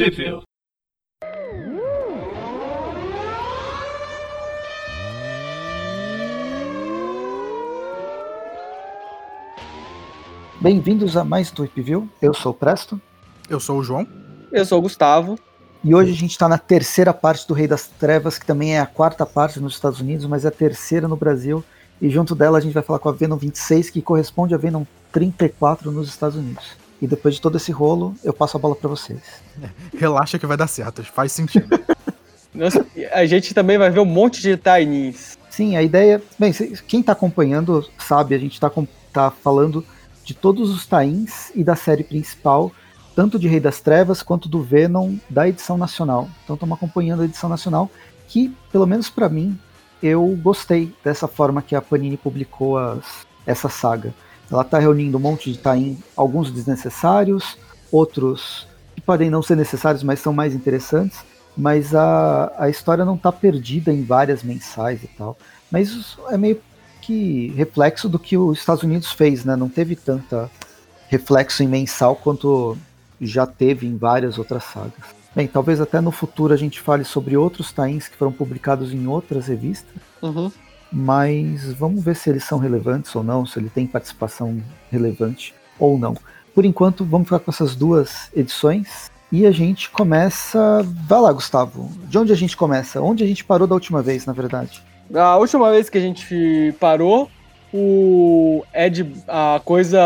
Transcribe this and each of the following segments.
Sheffield. Bem-vindos a mais do View. Eu sou o Presto. Eu sou o João. Eu sou o Gustavo. E hoje a gente está na terceira parte do Rei das Trevas, que também é a quarta parte nos Estados Unidos, mas é a terceira no Brasil. E junto dela a gente vai falar com a Venom 26, que corresponde a Venom 34 nos Estados Unidos. E depois de todo esse rolo, eu passo a bola para vocês. Relaxa que vai dar certo, faz sentido. Nossa, a gente também vai ver um monte de tinies. Sim, a ideia. Bem, quem está acompanhando sabe, a gente está tá falando de todos os tains e da série principal, tanto de Rei das Trevas quanto do Venom da edição nacional. Então estamos acompanhando a edição nacional, que, pelo menos para mim, eu gostei dessa forma que a Panini publicou as, essa saga. Ela está reunindo um monte de tain, alguns desnecessários, outros que podem não ser necessários, mas são mais interessantes. Mas a, a história não está perdida em várias mensais e tal. Mas isso é meio que reflexo do que os Estados Unidos fez, né? Não teve tanta reflexo em mensal quanto já teve em várias outras sagas. Bem, talvez até no futuro a gente fale sobre outros tains que foram publicados em outras revistas. Uhum. Mas vamos ver se eles são relevantes ou não, se ele tem participação relevante ou não. Por enquanto, vamos ficar com essas duas edições. E a gente começa. Vai lá, Gustavo. De onde a gente começa? Onde a gente parou da última vez, na verdade? A última vez que a gente parou, o Ed, a coisa,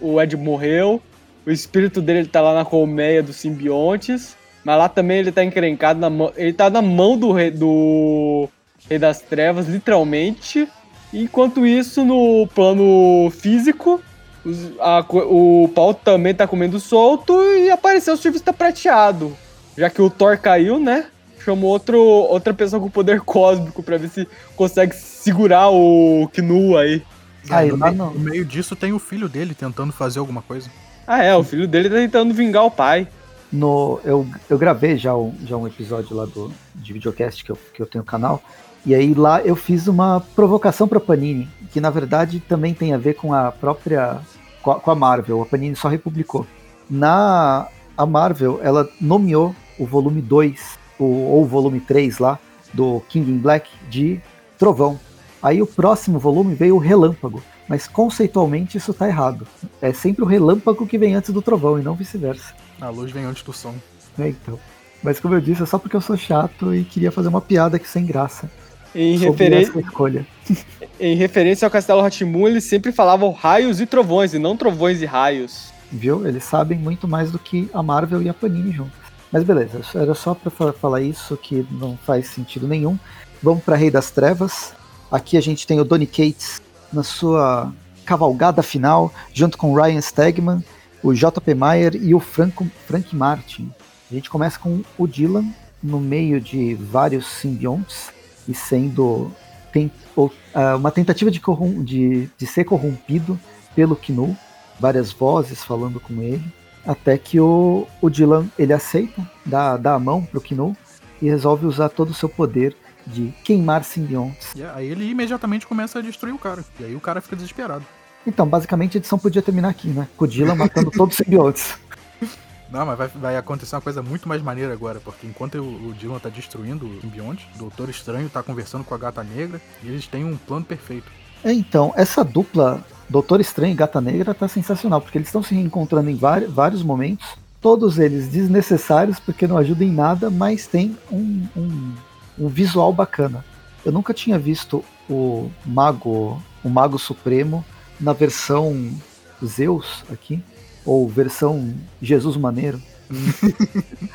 o Ed morreu, o espírito dele tá lá na colmeia dos simbiontes, mas lá também ele tá encrencado na ele tá na mão do do rei das trevas, literalmente. Enquanto isso, no plano físico, os, a, o pau também tá comendo solto e apareceu o surfista prateado. Já que o Thor caiu, né? chamou outro, outra pessoa com poder cósmico pra ver se consegue segurar o Knu aí. Ah, no, meio, no meio disso tem o filho dele tentando fazer alguma coisa. Ah, é, o filho dele tá tentando vingar o pai. No, eu, eu gravei já um, já um episódio lá do, de videocast que eu, que eu tenho no canal. E aí lá eu fiz uma provocação pra Panini, que na verdade também tem a ver com a própria. com a, Marvel. A Panini só republicou. Na a Marvel, ela nomeou o volume 2 o, ou o volume 3 lá, do King in Black, de Trovão. Aí o próximo volume veio o Relâmpago, mas conceitualmente isso tá errado. É sempre o relâmpago que vem antes do trovão e não vice-versa. A luz vem antes do som. É, então. Mas como eu disse, é só porque eu sou chato e queria fazer uma piada aqui sem graça. Em, referência escolha. em referência ao Castelo Ratimun, eles sempre falavam raios e trovões, e não trovões e raios. Viu? Eles sabem muito mais do que a Marvel e a Panini juntos. Mas beleza, era só para falar isso que não faz sentido nenhum. Vamos para Rei das Trevas. Aqui a gente tem o Donny Cates na sua cavalgada final, junto com o Ryan Stegman, o JP Mayer e o Franco, Frank Martin. A gente começa com o Dylan no meio de vários simbiontes e sendo tem, uh, uma tentativa de, de, de ser corrompido pelo Knu, várias vozes falando com ele. Até que o, o Dylan ele aceita, dá, dá a mão pro Kino e resolve usar todo o seu poder de queimar simbiontes. E aí ele imediatamente começa a destruir o cara. E aí o cara fica desesperado. Então, basicamente a edição podia terminar aqui, né? Com o Dylan matando todos os simbiontes. Não, mas vai, vai, acontecer uma coisa muito mais maneira agora, porque enquanto o, o Dylan tá destruindo o simbionte, o Doutor Estranho tá conversando com a Gata Negra e eles têm um plano perfeito. É, então, essa dupla Doutor Estranho e Gata Negra tá sensacional, porque eles estão se reencontrando em vários momentos, todos eles desnecessários porque não ajudam em nada, mas tem um, um, um visual bacana. Eu nunca tinha visto o Mago, o Mago Supremo na versão Zeus aqui, ou versão Jesus Maneiro.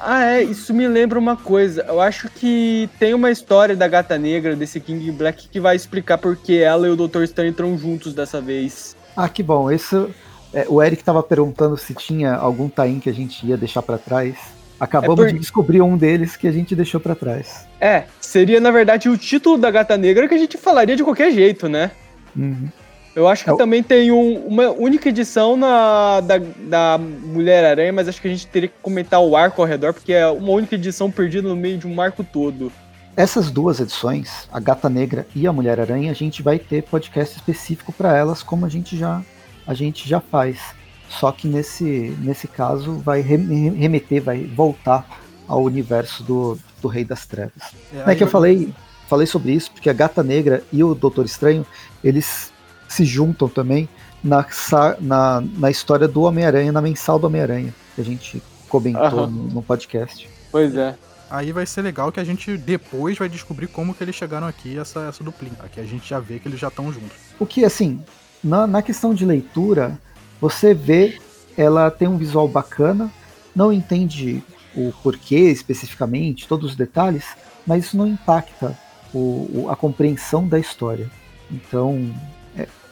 Ah, é, isso me lembra uma coisa. Eu acho que tem uma história da Gata Negra, desse King Black, que vai explicar por que ela e o Dr. Stone entram juntos dessa vez. Ah, que bom. Isso, é, o Eric tava perguntando se tinha algum Tain que a gente ia deixar para trás. Acabamos é por... de descobrir um deles que a gente deixou para trás. É, seria na verdade o título da Gata Negra que a gente falaria de qualquer jeito, né? Uhum. Eu acho que é, também tem um, uma única edição na, da, da Mulher-Aranha, mas acho que a gente teria que comentar o arco ao redor, porque é uma única edição perdida no meio de um arco todo. Essas duas edições, a Gata Negra e a Mulher-Aranha, a gente vai ter podcast específico para elas, como a gente já a gente já faz. só que nesse, nesse caso vai remeter, vai voltar ao universo do, do Rei das Trevas. É, é que eu falei, falei sobre isso, porque a Gata Negra e o Doutor Estranho, eles se juntam também na, na, na história do Homem-Aranha, na mensal do Homem-Aranha, que a gente comentou no, no podcast. Pois é. Aí vai ser legal que a gente depois vai descobrir como que eles chegaram aqui, essa, essa duplinha. Aqui a gente já vê que eles já estão juntos. O que, assim, na, na questão de leitura, você vê, ela tem um visual bacana, não entende o porquê especificamente, todos os detalhes, mas isso não impacta o, o, a compreensão da história. Então,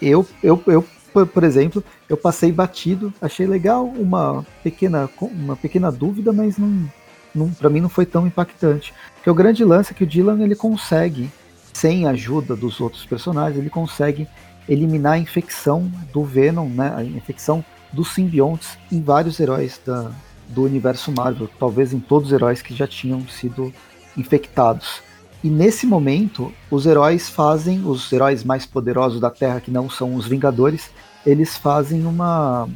eu, eu, eu por, por, exemplo, eu passei batido, achei legal uma pequena, uma pequena dúvida, mas não, não para mim não foi tão impactante. Porque o grande lance é que o Dylan ele consegue, sem a ajuda dos outros personagens, ele consegue eliminar a infecção do Venom, né, a infecção dos simbiontes em vários heróis da, do universo Marvel, talvez em todos os heróis que já tinham sido infectados. E nesse momento, os heróis fazem, os heróis mais poderosos da Terra, que não são os Vingadores, eles fazem uma.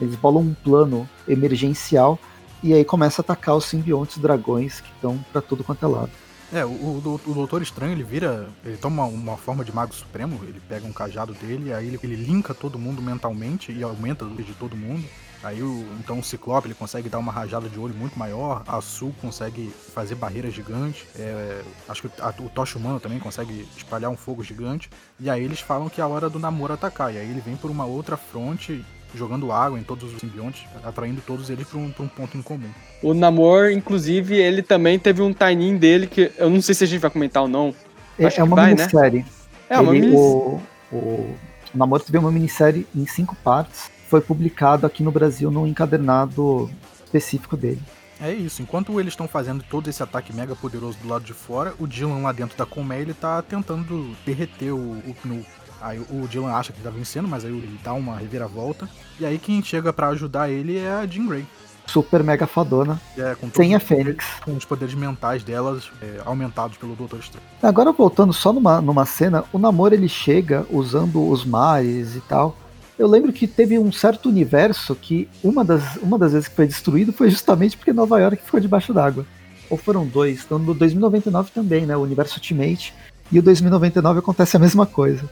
Eles bolam um plano emergencial e aí começa a atacar os simbiontes dragões que estão para tudo quanto é lado. É, o, o, o, Doutor Estranho, ele vira. Ele toma uma forma de Mago Supremo, ele pega um cajado dele, aí ele, ele linka todo mundo mentalmente e aumenta o de todo mundo. Aí o, então o Ciclope ele consegue dar uma rajada de olho muito maior, a Sul consegue fazer barreiras gigantes, é, acho que a, o Tocha Humano também consegue espalhar um fogo gigante, e aí eles falam que é a hora do namoro atacar, e aí ele vem por uma outra fronte jogando água em todos os simbiontes, atraindo todos eles para um, um, ponto em comum. O Namor, inclusive, ele também teve um timing dele que eu não sei se a gente vai comentar ou não. É, Acho é uma vai, né? minissérie. Né? É uma minissérie. O, o, o Namor teve uma minissérie em cinco partes. Foi publicado aqui no Brasil num encadernado específico dele. É isso, enquanto eles estão fazendo todo esse ataque mega poderoso do lado de fora, o Dylan lá dentro da colmeia ele tá tentando derreter o, o Knu Aí o Dylan acha que ele tá vencendo, mas aí ele dá uma reviravolta. E aí quem chega para ajudar ele é a Jean Grey. Super mega fadona. É, com sem a Fênix. Com os poderes mentais delas é, aumentados pelo Doutor Estranho. Agora voltando só numa, numa cena, o Namor ele chega usando os mares e tal. Eu lembro que teve um certo universo que uma das, uma das vezes que foi destruído foi justamente porque Nova York ficou debaixo d'água. Ou foram dois. Então no 2099 também, né? O universo Ultimate. E o 2099 acontece a mesma coisa.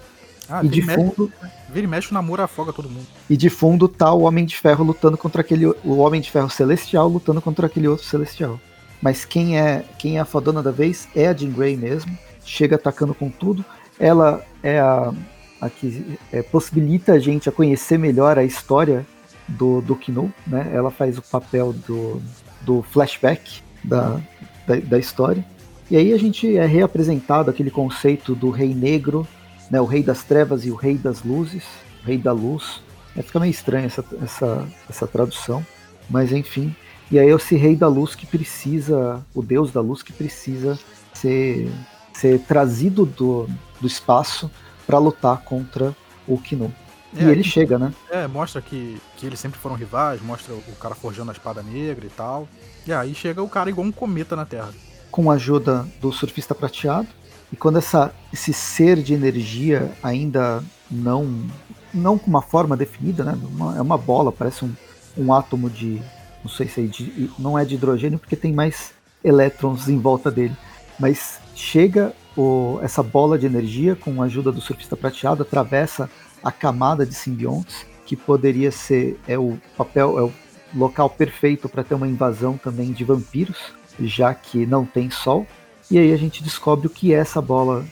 Ah, e de fundo. Mexe, vira e mexe o namoro afoga todo mundo. E de fundo tá o Homem de Ferro lutando contra aquele. O Homem de Ferro Celestial lutando contra aquele outro Celestial. Mas quem é quem é a fodona da vez é a Jean Grey mesmo. Chega atacando com tudo. Ela é a, a que é, possibilita a gente a conhecer melhor a história do, do Kinu, né? Ela faz o papel do, do flashback da, da, da história. E aí a gente é reapresentado aquele conceito do Rei Negro né, o Rei das Trevas e o Rei das Luzes, o Rei da Luz. É, fica meio estranha essa, essa, essa tradução, mas enfim. E aí esse Rei da Luz que precisa, o Deus da Luz que precisa ser, ser trazido do, do espaço para lutar contra o Kinu. É, e ele chega, né? É, mostra que, que eles sempre foram rivais, mostra o cara forjando a espada negra e tal. E aí chega o cara igual um cometa na Terra. Com a ajuda do surfista prateado, e quando essa, esse ser de energia ainda não não com uma forma definida, né? Uma, é uma bola, parece um, um átomo de não sei se é de, não é de hidrogênio porque tem mais elétrons em volta dele, mas chega o, essa bola de energia com a ajuda do surfista prateado atravessa a camada de simbiontes que poderia ser é o papel é o local perfeito para ter uma invasão também de vampiros, já que não tem sol e aí a gente descobre o que é essa bola,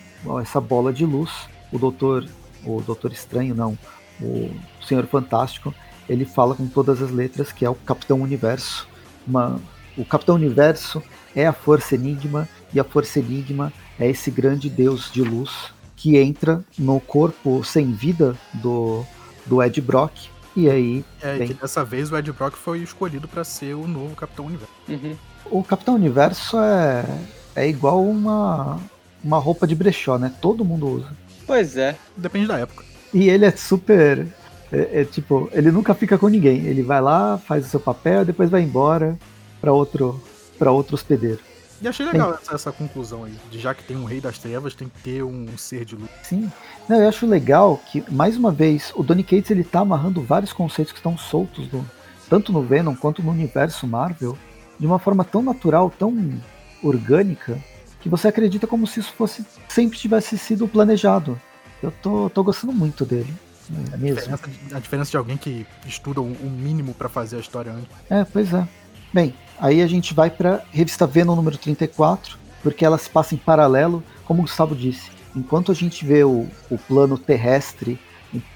essa bola de luz. O doutor, o doutor estranho não, o Senhor Fantástico, ele fala com todas as letras que é o Capitão Universo. Uma, o Capitão Universo é a Força Enigma e a Força Enigma é esse grande deus de luz que entra no corpo sem vida do, do Ed Brock. E aí. É, vem... que dessa vez o Ed Brock foi escolhido para ser o novo Capitão Universo. Uhum. O Capitão Universo é, é igual uma, uma roupa de brechó, né? Todo mundo usa. Pois é. Depende da época. E ele é super. É, é, tipo, ele nunca fica com ninguém. Ele vai lá, faz o seu papel, depois vai embora para outro para outro hospedeiro. E achei legal essa, essa, conclusão aí, de já que tem um rei das trevas, tem que ter um, um ser de luz. Sim. Não, eu acho legal que, mais uma vez, o Donny Cates ele tá amarrando vários conceitos que estão soltos, do, tanto no Venom quanto no universo Marvel, de uma forma tão natural, tão orgânica, que você acredita como se isso fosse sempre tivesse sido planejado. Eu tô, tô gostando muito dele. É a, diferença de, a, diferença de, alguém que estuda o, o mínimo para fazer a história antes. É, pois é. Bem, aí a gente vai para revista Venom número 34, porque ela se passa em paralelo, como o Gustavo disse. Enquanto a gente vê o, o plano terrestre,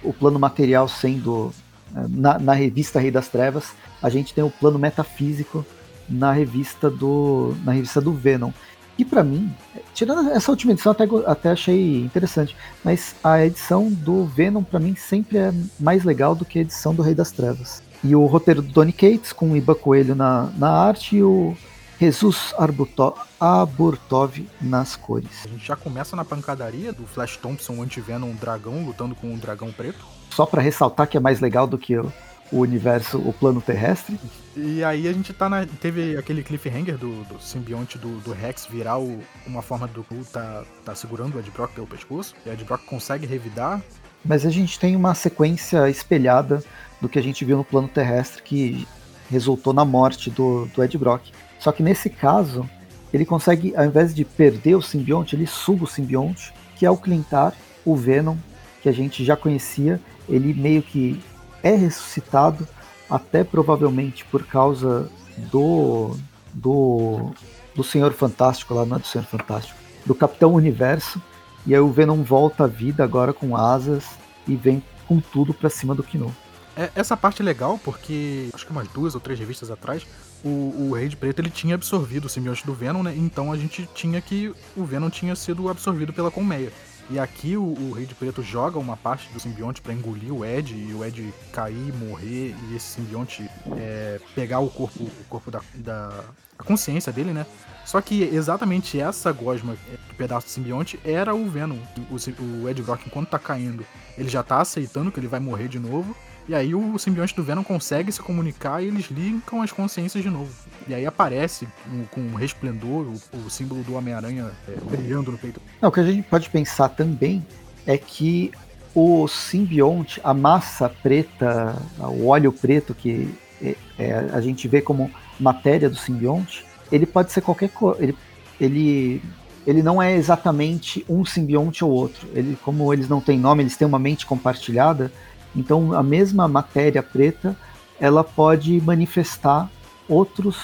o plano material sendo é, na, na, revista Rei das Trevas, a gente tem o plano metafísico na revista do na revista do Venom. E para mim, tirando essa última edição, até, até achei interessante, mas a edição do Venom para mim sempre é mais legal do que a edição do Rei das Trevas. E o roteiro do Donny Cates, com o Iba Coelho na, na arte e o Jesus Arbuto, Aburtov nas cores. A gente já começa na pancadaria do Flash Thompson anti-Venom dragão lutando com um dragão preto. Só para ressaltar que é mais legal do que o, o universo, o plano terrestre. E aí a gente tá na. Teve aquele cliffhanger do, do simbionte do, do, Rex virar o, uma forma do Hulk tá, tá segurando o Ed Brock pelo pescoço. E o Ed Brock consegue revidar. Mas a gente tem uma sequência espelhada do que a gente viu no plano terrestre que resultou na morte do, do Ed Brock. Só que nesse caso, ele consegue, ao invés de perder o simbionte, ele suga o simbionte, que é o Clintar, o Venom, que a gente já conhecia. Ele meio que é ressuscitado, até provavelmente por causa do do, do Senhor Fantástico, lá não é do Senhor Fantástico, do Capitão Universo, e aí o Venom volta à vida agora com asas e vem com tudo pra cima do Kino. É, essa parte é legal porque, acho que umas duas ou três revistas atrás, o, o Rei de Preto ele tinha absorvido o simbionte do Venom, né? Então a gente tinha que o Venom tinha sido absorvido pela colmeia. E aqui o, o, Rei de Preto joga uma parte do simbionte para engolir o Ed e o Ed cair, morrer e esse simbionte é, pegar o corpo, o corpo da, da a consciência dele, né? Só que exatamente essa gosma do pedaço do simbionte era o Venom. O, o Ed Brock, enquanto tá caindo, ele já tá aceitando que ele vai morrer de novo. E aí o simbionte do Venom consegue se comunicar e eles linkam as consciências de novo. E aí aparece um, com um resplendor o, o símbolo do Homem-Aranha é, brilhando no peito. Não, o que a gente pode pensar também é que o simbionte, a massa preta, o óleo preto que é, é, a gente vê como matéria do simbionte, ele pode ser qualquer coisa. Ele, ele, ele não é exatamente um simbionte ou outro. Ele, como eles não têm nome, eles têm uma mente compartilhada então, a mesma matéria preta, ela pode manifestar outros,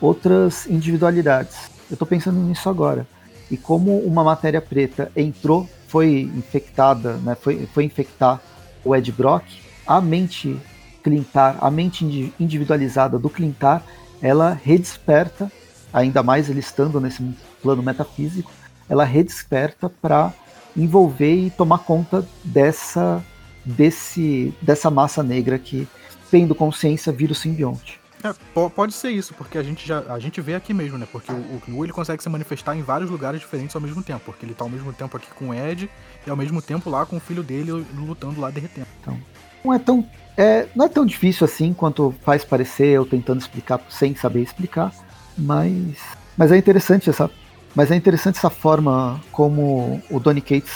outras individualidades. Eu estou pensando nisso agora. E como uma matéria preta entrou, foi infectada, né, foi, foi infectar o Ed Brock, a mente Clintar, a mente individualizada do Clintar, ela redesperta, ainda mais ele estando nesse plano metafísico, ela redesperta para envolver e tomar conta dessa desse dessa massa negra que, tendo consciência, vira o simbionte. É, pode ser isso, porque a gente já a gente vê aqui mesmo, né? Porque o Knu ele consegue se manifestar em vários lugares diferentes ao mesmo tempo, porque ele tá ao mesmo tempo aqui com o Ed e ao mesmo tempo lá com o filho dele lutando lá derretendo. Então, não é tão é, não é tão difícil assim quanto faz parecer eu tentando explicar sem saber explicar, mas mas é interessante essa mas é interessante essa forma como o Donny Cates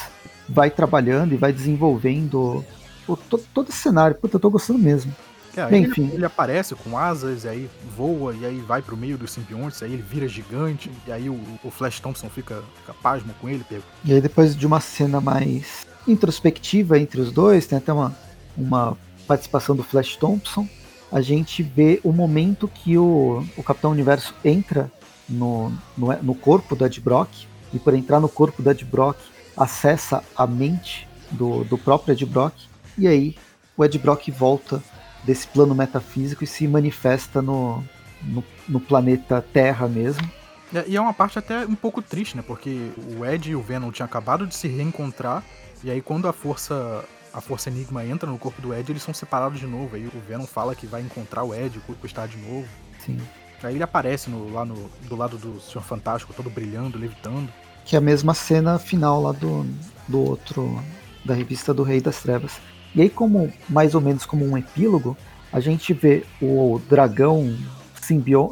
vai trabalhando e vai desenvolvendo o, todo, todo esse cenário. Puta, eu tô gostando mesmo. É, Bem, ele, enfim. ele aparece com asas, e aí voa, e aí vai pro meio dos simbiontes, aí ele vira gigante, e aí o, o Flash Thompson fica, fica pasmo com ele. Pego. E aí depois de uma cena mais introspectiva entre os dois, tem até uma, uma participação do Flash Thompson, a gente vê o momento que o, o Capitão Universo entra no, no, no corpo do Ed Brock, e por entrar no corpo do Ed Brock, acessa a mente do, do próprio Ed Brock, e aí o Ed Brock volta desse plano metafísico e se manifesta no, no, no planeta Terra mesmo. É, e é uma parte até um pouco triste, né? Porque o Ed e o Venom tinham acabado de se reencontrar, e aí quando a força a Força Enigma entra no corpo do Ed, eles são separados de novo. Aí o Venom fala que vai encontrar o Ed, o corpo está de novo. Sim. Aí ele aparece no, lá no, do lado do Senhor Fantástico, todo brilhando, levitando que é a mesma cena final lá do, do outro, da revista do Rei das Trevas. E aí, como mais ou menos como um epílogo, a gente vê o dragão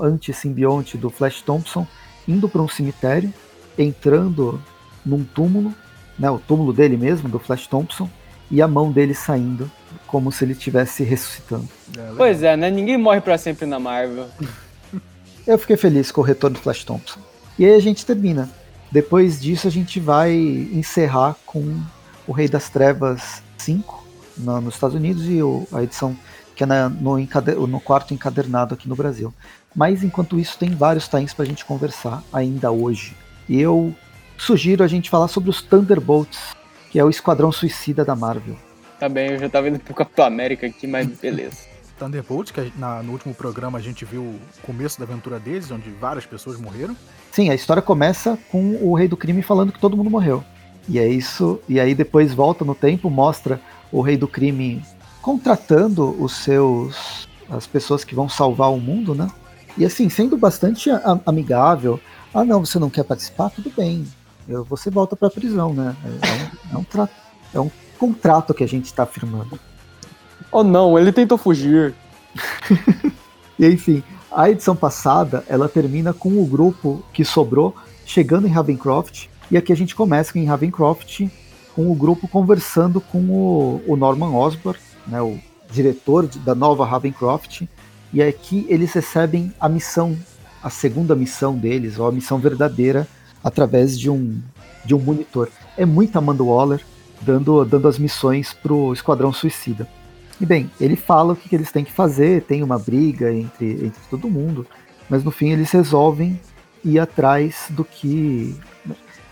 anti-simbionte do Flash Thompson indo para um cemitério, entrando num túmulo, né, o túmulo dele mesmo, do Flash Thompson, e a mão dele saindo, como se ele estivesse ressuscitando. É, pois é, né? Ninguém morre para sempre na Marvel. Eu fiquei feliz com o retorno do Flash Thompson. E aí a gente termina. Depois disso a gente vai encerrar com o Rei das Trevas 5 no, nos Estados Unidos e o, a edição que é na, no, no, quarto encadernado aqui no Brasil. Mas enquanto isso tem vários times para a gente conversar ainda hoje. E eu sugiro a gente falar sobre os Thunderbolts, que é o Esquadrão Suicida da Marvel. Tá bem, eu já tava indo pro Capitão América aqui, mas beleza. Thunderbolts, que na, no último programa a gente viu o começo da aventura deles, onde várias pessoas morreram. Sim, a história começa com o Rei do Crime falando que todo mundo morreu. E é isso, e aí depois volta no tempo, mostra o Rei do Crime contratando os seus as pessoas que vão salvar o mundo, né? E assim, sendo bastante amigável. Ah, não, você não quer participar? Tudo bem. Você volta para a prisão, né? É um, é, um é um contrato que a gente está firmando. Oh não, ele tentou fugir. e enfim, a edição passada ela termina com o grupo que sobrou chegando em Ravencroft e aqui a gente começa em Ravencroft com o grupo conversando com o, o Norman Osborn, né, o diretor de, da nova Ravencroft, e aqui eles recebem a missão, a segunda missão deles, ou a missão verdadeira, através de um, de um monitor. É muito Amanda Waller dando, dando as missões pro Esquadrão Suicida. E bem, ele fala o que, que eles têm que fazer, tem uma briga entre, entre todo mundo, mas no fim eles resolvem ir atrás do que.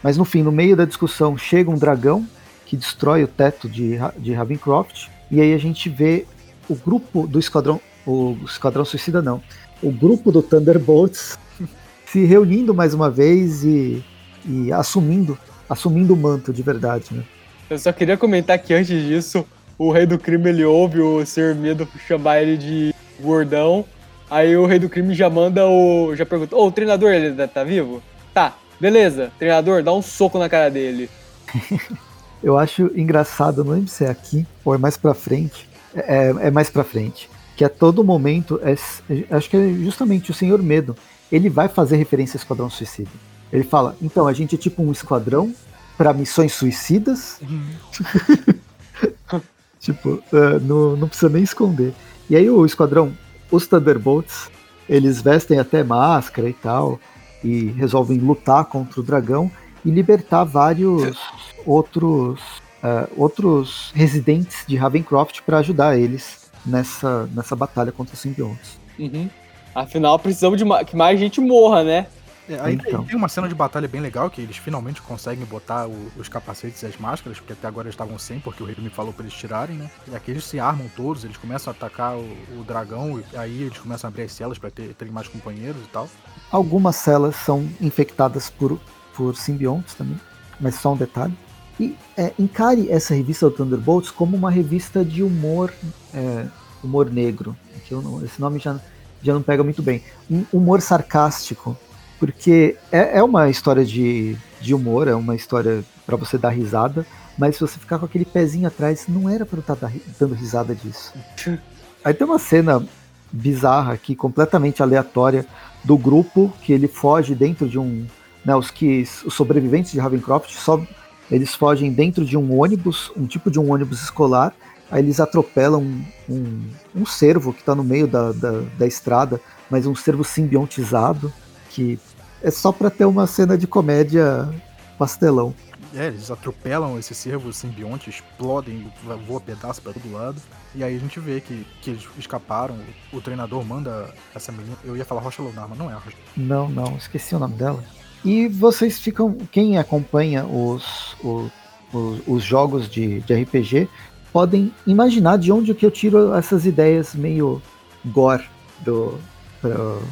Mas no fim, no meio da discussão, chega um dragão que destrói o teto de, de Ravencroft, e aí a gente vê o grupo do Esquadrão. O Esquadrão Suicida não. O grupo do Thunderbolts se reunindo mais uma vez e, e assumindo, assumindo o manto de verdade, né? Eu só queria comentar que antes disso, o rei do crime ele ouve o Ser Medo chamar ele de gordão. Aí o rei do crime já manda o. já pergunta: Ô, oh, o treinador ele tá vivo? Tá, beleza, treinador, dá um soco na cara dele. Eu acho engraçado, não lembro se é aqui ou é mais pra frente. É, é, é mais pra frente. Que a todo momento, é, acho que é justamente o Senhor Medo. Ele vai fazer referência ao Esquadrão Suicida. Ele fala: então, a gente é tipo um esquadrão para missões suicidas. Uhum. Tipo, uh, não, não precisa nem esconder. E aí o esquadrão, os Thunderbolts, eles vestem até máscara e tal, e resolvem lutar contra o dragão e libertar vários outros, uh, outros residentes de Ravencroft para ajudar eles nessa, nessa batalha contra os simbiontes. Uhum. Afinal, precisamos de que mais gente morra, né? É, aí então. tem uma cena de batalha bem legal que eles finalmente conseguem botar o, os capacetes e as máscaras, porque até agora eles estavam sem, porque o rei me falou para eles tirarem, né? E aqui eles se armam todos, eles começam a atacar o, o dragão, e aí eles começam a abrir as celas para ter, terem mais companheiros e tal. Algumas celas são infectadas por, por simbiontes também, mas só um detalhe. E é, encare essa revista do Thunderbolts como uma revista de humor, é, humor negro. Que não, esse nome já, já não pega muito bem. Um humor sarcástico porque é, é uma história de, de humor, é uma história para você dar risada, mas se você ficar com aquele pezinho atrás, não era para eu estar tá dando risada disso. Aí tem uma cena bizarra aqui, completamente aleatória, do grupo que ele foge dentro de um. Né, os que os sobreviventes de Ravencroft só eles fogem dentro de um ônibus, um tipo de um ônibus escolar. Aí eles atropelam um, um, um cervo que está no meio da, da, da, estrada, mas um cervo simbiontizado que é só para ter uma cena de comédia pastelão. É, eles atropelam esse cervo simbionte, explodem, voa pedaço para todo lado. E aí a gente vê que, que eles escaparam. O, treinador manda essa menina. Eu ia falar Rocha Lunar, mas não é a Rocha. Não, não, esqueci o nome dela. E vocês ficam. Quem acompanha os, os, os, os jogos de, de RPG podem imaginar de onde que eu tiro essas ideias meio gore do, pro,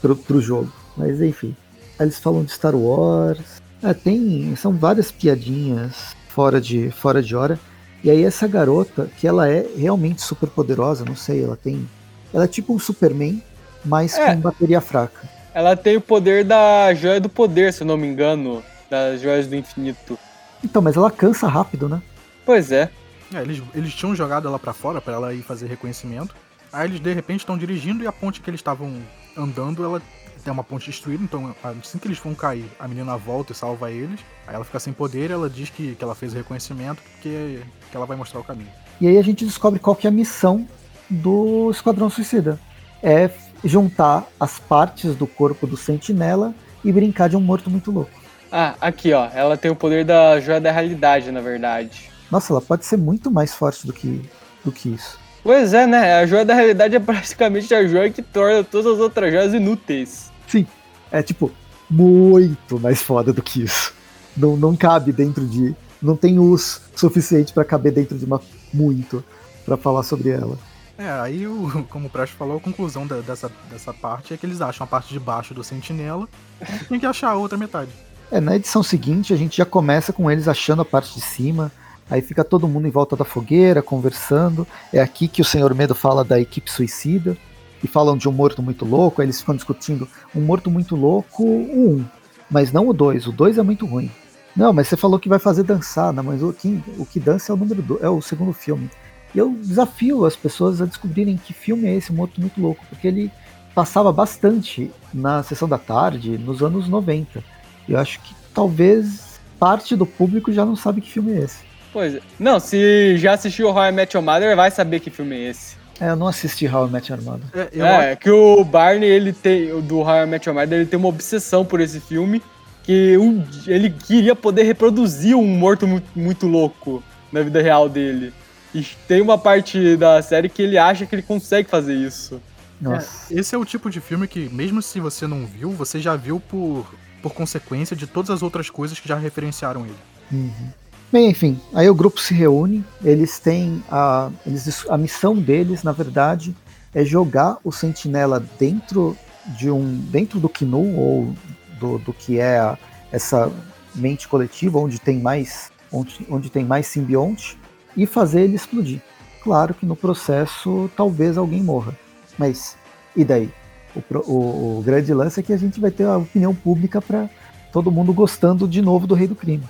pro, pro jogo. Mas enfim. Eles falam de Star Wars. É, tem. São várias piadinhas fora de, fora de hora. E aí essa garota, que ela é realmente super poderosa, não sei, ela tem. Ela é tipo um Superman, mas é. com bateria fraca. Ela tem o poder da joia do poder, se eu não me engano. Das joias do infinito. Então, mas ela cansa rápido, né? Pois é. É eles, eles tinham jogado ela para fora para ela ir fazer reconhecimento. Aí eles de repente estão dirigindo e a ponte que eles estavam andando, ela tem uma ponte destruída, então assim que eles vão cair, a menina volta e salva eles. Aí ela fica sem poder e ela diz que, que ela fez o reconhecimento porque que ela vai mostrar o caminho. E aí a gente descobre qual que é a missão do Esquadrão Suicida. É juntar as partes do corpo do Sentinela e brincar de um morto muito louco. Ah, aqui ó, ela tem o poder da joia da realidade, na verdade. Nossa, ela pode ser muito mais forte do que, do que isso. Pois é, né? A joia da realidade é praticamente a joia que torna todas as outras joias inúteis. Sim, é tipo, muito mais foda do que isso. Não, não cabe dentro de. Não tem us suficiente para caber dentro de uma muito para falar sobre ela. É, aí, o, como o Presto falou, a conclusão da, dessa, dessa parte é que eles acham a parte de baixo do Sentinela e tem que achar a outra metade. É, na edição seguinte a gente já começa com eles achando a parte de cima, aí fica todo mundo em volta da fogueira, conversando. É aqui que o Senhor Medo fala da equipe suicida, e falam de um morto muito louco, aí eles ficam discutindo um morto muito louco, o 1, mas não o 2, o 2 é muito ruim. Não, mas você falou que vai fazer dançar, não, mas o que, o que dança é o número do, é o segundo filme. E eu desafio as pessoas a descobrirem que filme é esse Morto Muito Louco, porque ele passava bastante na sessão da tarde, nos anos 90. Eu acho que talvez parte do público já não sabe que filme é esse. Pois é. Não, se já assistiu How I Met Your Mother, vai saber que filme é esse. É, eu não assisti How I Met Your Mother. É, eu... é, que o Barney, ele tem, do How I Met Your Mother, ele tem uma obsessão por esse filme, que um, ele queria poder reproduzir um morto muito, muito louco na vida real dele. E tem uma parte da série que ele acha que ele consegue fazer isso. Nossa. É, esse é o tipo de filme que, mesmo se você não viu, você já viu por, por consequência de todas as outras coisas que já referenciaram ele. Uhum. Bem, enfim, aí o grupo se reúne, eles têm a, eles, a missão deles, na verdade, é jogar o Sentinela dentro de um dentro do Knu ou do, do que é a, essa mente coletiva onde tem mais onde, onde tem mais simbionte e fazer ele explodir. Claro que no processo talvez alguém morra, mas e daí? O, o, o grande lance é que a gente vai ter a opinião pública para todo mundo gostando de novo do Rei do Crime.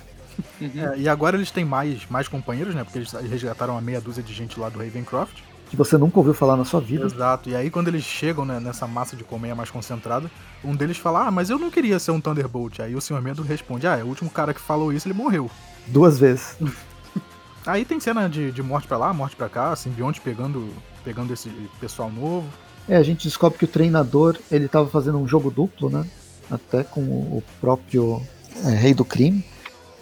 Uhum. É, e agora eles têm mais, mais companheiros, né? Porque eles resgataram a meia dúzia de gente lá do Ravencroft. Que você nunca ouviu falar na sua vida. Exato. E aí, quando eles chegam né, nessa massa de colmeia mais concentrada, um deles fala: Ah, mas eu não queria ser um Thunderbolt. Aí o Sr. Medo responde: Ah, é o último cara que falou isso, ele morreu. Duas vezes. Aí tem cena de, de morte para lá, morte para cá, simbionte pegando, pegando esse pessoal novo. É, a gente descobre que o treinador ele estava fazendo um jogo duplo, né? Até com o próprio é, Rei do Crime.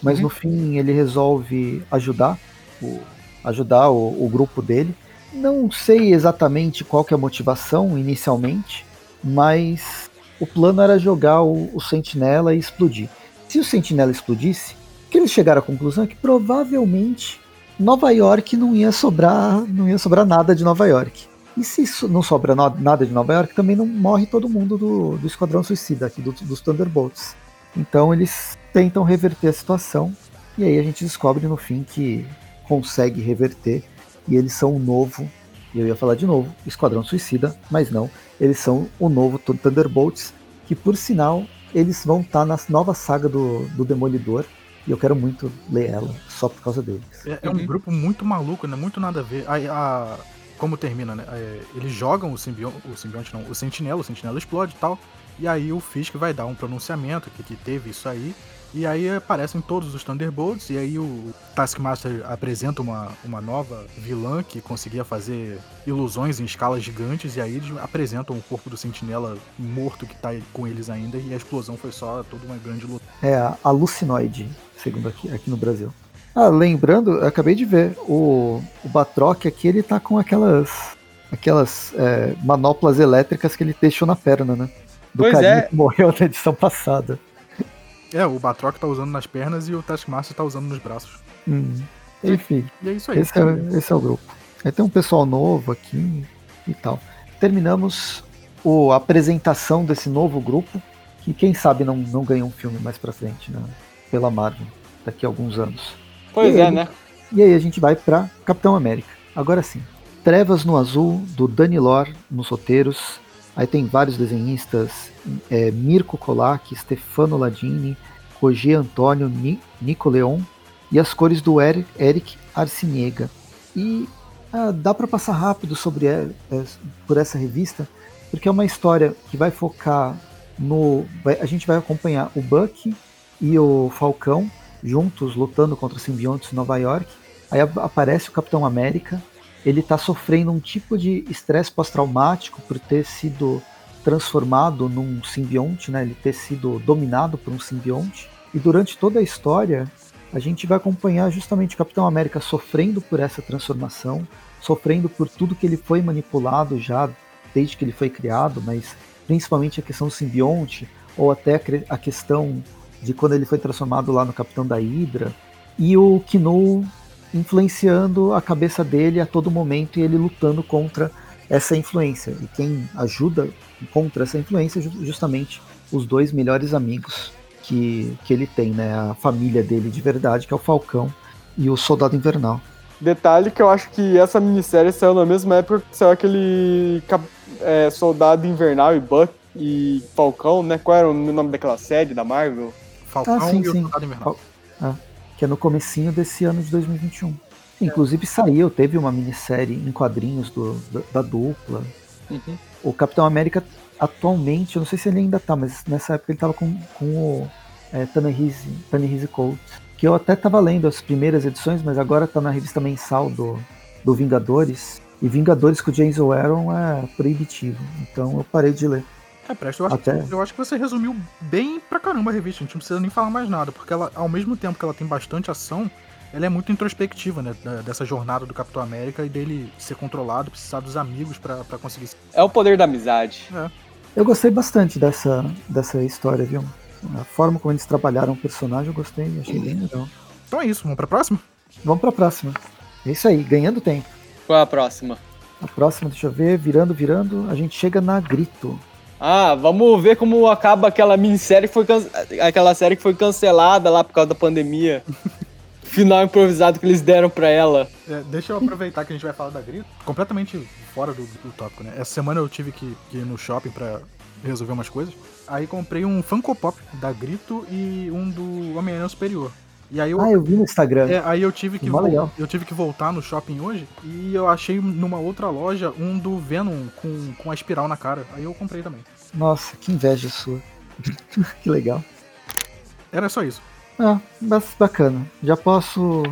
Mas uhum. no fim ele resolve ajudar o, ajudar o, o, grupo dele. Não sei exatamente qual que é a motivação inicialmente, mas o plano era jogar o, o Sentinela e explodir. Se o Sentinela explodisse, que eles chegaram à conclusão é que provavelmente Nova York não ia sobrar, não ia sobrar nada de Nova York. E se não sobra nada de Nova York, também não morre todo mundo do, do Esquadrão Suicida aqui, do, dos Thunderbolts. Então eles tentam reverter a situação e aí a gente descobre no fim que consegue reverter e eles são o novo, e eu ia falar de novo, Esquadrão Suicida, mas não, eles são o novo Thunderbolts, que por sinal eles vão estar tá na nova saga do, do Demolidor, e eu quero muito ler ela, só por causa deles. É, é um uhum. grupo muito maluco, né? Muito nada a ver. A, a como termina, né? É, eles jogam o simbionte, o simbionte não, o sentinela, o sentinela explode e tal. E aí o Fisk vai dar um pronunciamento que, que teve isso aí. E aí aparecem todos os Thunderbolts, e aí o Taskmaster apresenta uma, uma nova vilã que conseguia fazer ilusões em escalas gigantes, e aí eles apresentam o corpo do Sentinela morto que tá com eles ainda, e a explosão foi só toda uma grande luta. É, a alucinoide, segundo aqui, aqui no Brasil. Ah, lembrando, eu acabei de ver, o, o Batroc aqui, ele tá com aquelas aquelas é, manoplas elétricas que ele deixou na perna, né? Do pois é. que morreu na edição passada. É, o Batroc tá usando nas pernas e o Taskmaster tá usando nos braços. Hum. Enfim. E é isso aí. Esse é, esse é o grupo. Aí tem um pessoal novo aqui e tal. Terminamos o, a apresentação desse novo grupo, que quem sabe não, não ganha um filme mais pra frente, né? Pela Marvel, daqui a alguns anos. Pois e é, aí, né? E aí a gente vai pra Capitão América. Agora sim. Trevas no Azul, do Dani Lor, nos roteiros. Aí tem vários desenhistas, é, Mirko Kolak, Stefano Ladini, Roger Antônio Ni, Nicoleon e as cores do Eric, Eric Arciniega. E ah, dá para passar rápido sobre é, por essa revista, porque é uma história que vai focar no. vai- a gente vai acompanhar o Buck e o Falcão juntos lutando contra simbiontes em Nova York. Aí ap- aparece o Capitão América. Ele tá sofrendo um tipo de estresse pós-traumático por ter sido transformado num simbionte, né? Ele ter sido dominado por um simbionte. E durante toda a história, a gente vai acompanhar justamente o Capitão América sofrendo por essa transformação, sofrendo por tudo que ele foi manipulado já desde que ele foi criado, mas principalmente a questão do simbionte, ou até a questão de quando ele foi transformado lá no Capitão da Hydra, e o Knu influenciando a cabeça dele a todo momento e ele lutando contra essa influência. E quem ajuda contra essa influência é ju- justamente os dois melhores amigos que, que ele tem, né? A família dele de verdade, que é o Falcão e o Soldado Invernal. Detalhe que eu acho que essa minissérie saiu na mesma época que saiu aquele é, Soldado Invernal e Buck e Falcão, né? Qual era o nome daquela série da Marvel? Falcão Ah, sim, e o sim. Soldado Invernal. Que é no comecinho desse ano de 2021. Inclusive saiu, teve uma minissérie em quadrinhos do, da, da dupla. Uhum. O Capitão América atualmente, eu não sei se ele ainda tá, mas nessa época ele tava com, com o é, Ta-Nehisi Coates, que eu até tava lendo as primeiras edições, mas agora tá na revista mensal do, do Vingadores. E Vingadores com o James O'Aaron é proibitivo, então eu parei de ler. É, Presto, eu acho, Até- que, eu acho que você resumiu bem pra caramba a revista. A gente não precisa nem falar mais nada, porque ela, ao mesmo tempo que ela tem bastante ação, ela é muito introspectiva, né? Dessa jornada do Capitão América e dele ser controlado, precisar dos amigos pra, pra conseguir. É o poder da amizade. Eu gostei bastante dessa, dessa história, viu? A forma como eles trabalharam o personagem eu gostei, achei bem legal. Então é isso, vamos pra próxima? Vamos pra próxima. É isso aí, ganhando tempo. Qual é a próxima? A próxima, deixa eu ver, virando, virando, a gente chega na Grito. Ah, vamos ver como acaba aquela minissérie que foi can... aquela série que foi cancelada lá por causa da pandemia. Final improvisado que eles deram pra ela. É, deixa eu aproveitar que a gente vai falar da Grito. Completamente fora do, do tópico, né? Essa semana eu tive que, que ir no shopping pra resolver umas coisas. Aí comprei um Funko Pop da Grito e um do Homem-Aranha Superior. E aí eu, Ah, eu vi no Instagram. é, aí eu tive que Mó eu tive que voltar no shopping hoje e eu achei numa outra loja um do Venom com, com a espiral na cara. Aí eu comprei também. Nossa, que inveja sua. que legal. Era só isso. Ah, bacana. Já posso.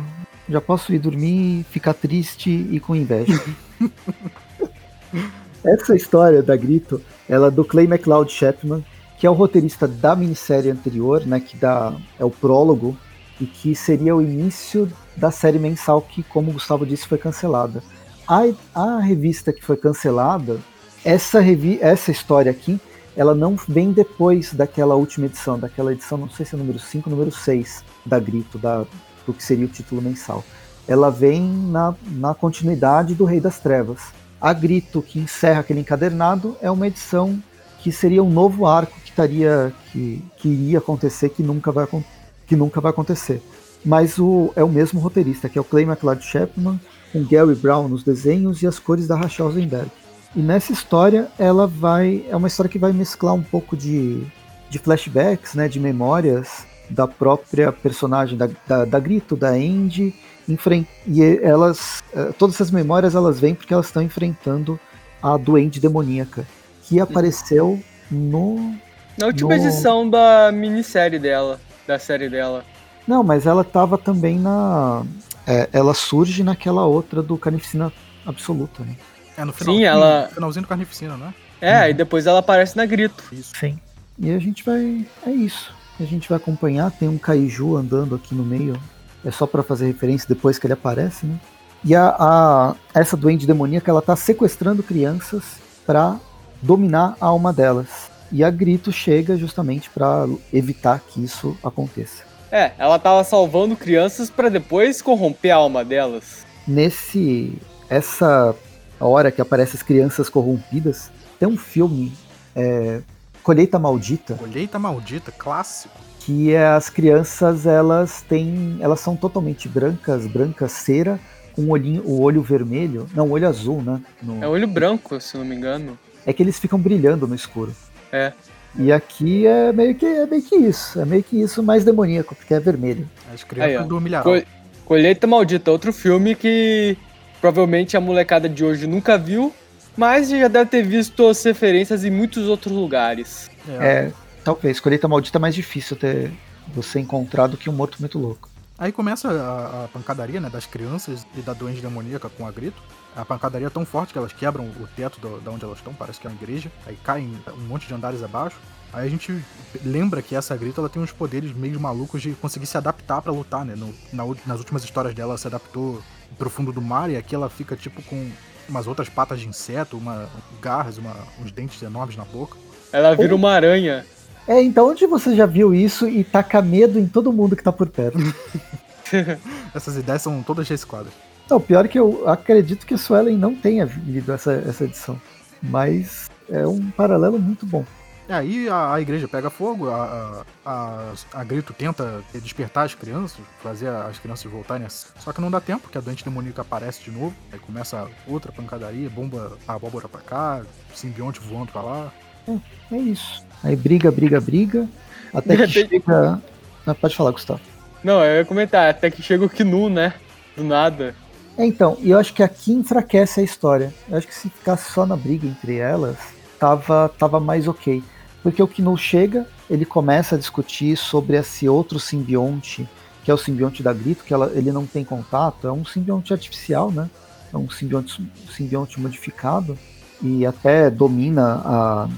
Já posso ir dormir, ficar triste e com inveja. Essa história da Grito, ela é do Clay McLeod Chapman, que é o roteirista da minissérie anterior, né, que dá, é o prólogo, e que seria o início da série mensal que, como o Gustavo disse, foi cancelada. A, a revista que foi cancelada, essa, revi essa história aqui, ela não vem depois daquela última edição, daquela edição, não sei se é número 5, número 6 da Grito, da, do que seria o título mensal. Ela vem na, na continuidade do Rei das Trevas. A Grito, que encerra aquele encadernado, é uma edição que seria um novo arco que estaria que, que iria acontecer, que nunca vai, acon- que nunca vai acontecer. Mas o, é o mesmo roteirista, que é o Clay McLeod Chapman, com Gary Brown nos desenhos e as cores da Rachel Rosenberg. E nessa história, ela vai. É uma história que vai mesclar um pouco de, de flashbacks, né? De memórias da própria personagem da, da, da Grito, da Andy. enfren- E elas. eh, Todas essas memórias elas vêm porque elas estão enfrentando a Duende Demoníaca. Que apareceu no. Na última No- edição da minissérie dela, da série dela. Não, mas ela estava também na. é, ela surge naquela outra do Carnificina Absoluta, né? É no Sim, finalzinho, ela- finalzinho do Carnificina, né? É, e depois ela aparece na Grito. Isso. Sim. E a gente vai. É isso. A gente vai acompanhar. Tem um Kaiju andando aqui no meio. É só pra fazer referência depois que ele aparece, né? E a, a- essa duende demoníaca ela tá sequestrando crianças pra dominar a alma delas. E a Grito chega justamente pra evitar que isso aconteça. É, ela tava salvando crianças pra depois corromper a alma delas. Nesse. Essa hora que aparecem as crianças corrompidas, tem um filme. é, Colheita Maldita. Colheita Maldita, clássico. que é as crianças elas têm elas são totalmente brancas branca cera com o olhinho o olho vermelho não o olho azul né No- É olho branco, se não me engano. é que eles ficam brilhando no escuro É. e aqui é meio que é meio que isso é meio que isso mais demoníaco porque é vermelho As crianças Aí, do Milharal. Co- Colheita Maldita, outro filme que provavelmente a molecada de hoje nunca viu, Mas já deve ter visto as referências em muitos outros lugares. É, talvez. Colheita Maldita é mais difícil ter você encontrar do que um morto muito louco. Aí começa a, a pancadaria, né, das crianças e da doente demoníaca com a grito. A pancadaria é tão forte que elas quebram o teto da de onde elas estão, parece que é uma igreja. Aí caem um monte de andares abaixo. Aí a gente lembra que essa grito ela tem uns poderes meio malucos de conseguir se adaptar para lutar, né? No, na, nas últimas histórias dela, ela se adaptou pro fundo do mar e aqui ela fica tipo com umas outras patas de inseto, uma garras, uma, uns dentes enormes na boca. Ela vira uma aranha. É, então onde você já viu isso e taca medo em todo mundo que tá por perto? Essas ideias são todas recicladas. Não, pior que eu acredito que o Suelen não tenha lido essa, essa edição. Mas é um paralelo muito bom. Aí a, a igreja pega fogo, a, a, a, Grito tenta despertar as crianças, fazer as crianças voltarem. Só que não dá tempo, porque a doente demoníaca aparece de novo. Aí começa outra pancadaria, bomba a abóbora pra cá, simbionte voando pra lá. É, é isso. Aí briga, briga, briga. Até que chega. Ah, pode falar, Gustavo. Não, eu ia comentar, até que chega o Knu, né? Do nada. É, então, e eu acho que aqui enfraquece a história. Eu acho que se ficasse só na briga entre elas, tava, tava mais ok. Porque o Knu chega, ele começa a discutir sobre esse outro simbionte, que é o simbionte da Grito, que ela, ele não tem contato, é um simbionte artificial, né? É um simbionte, simbionte modificado, e até domina a,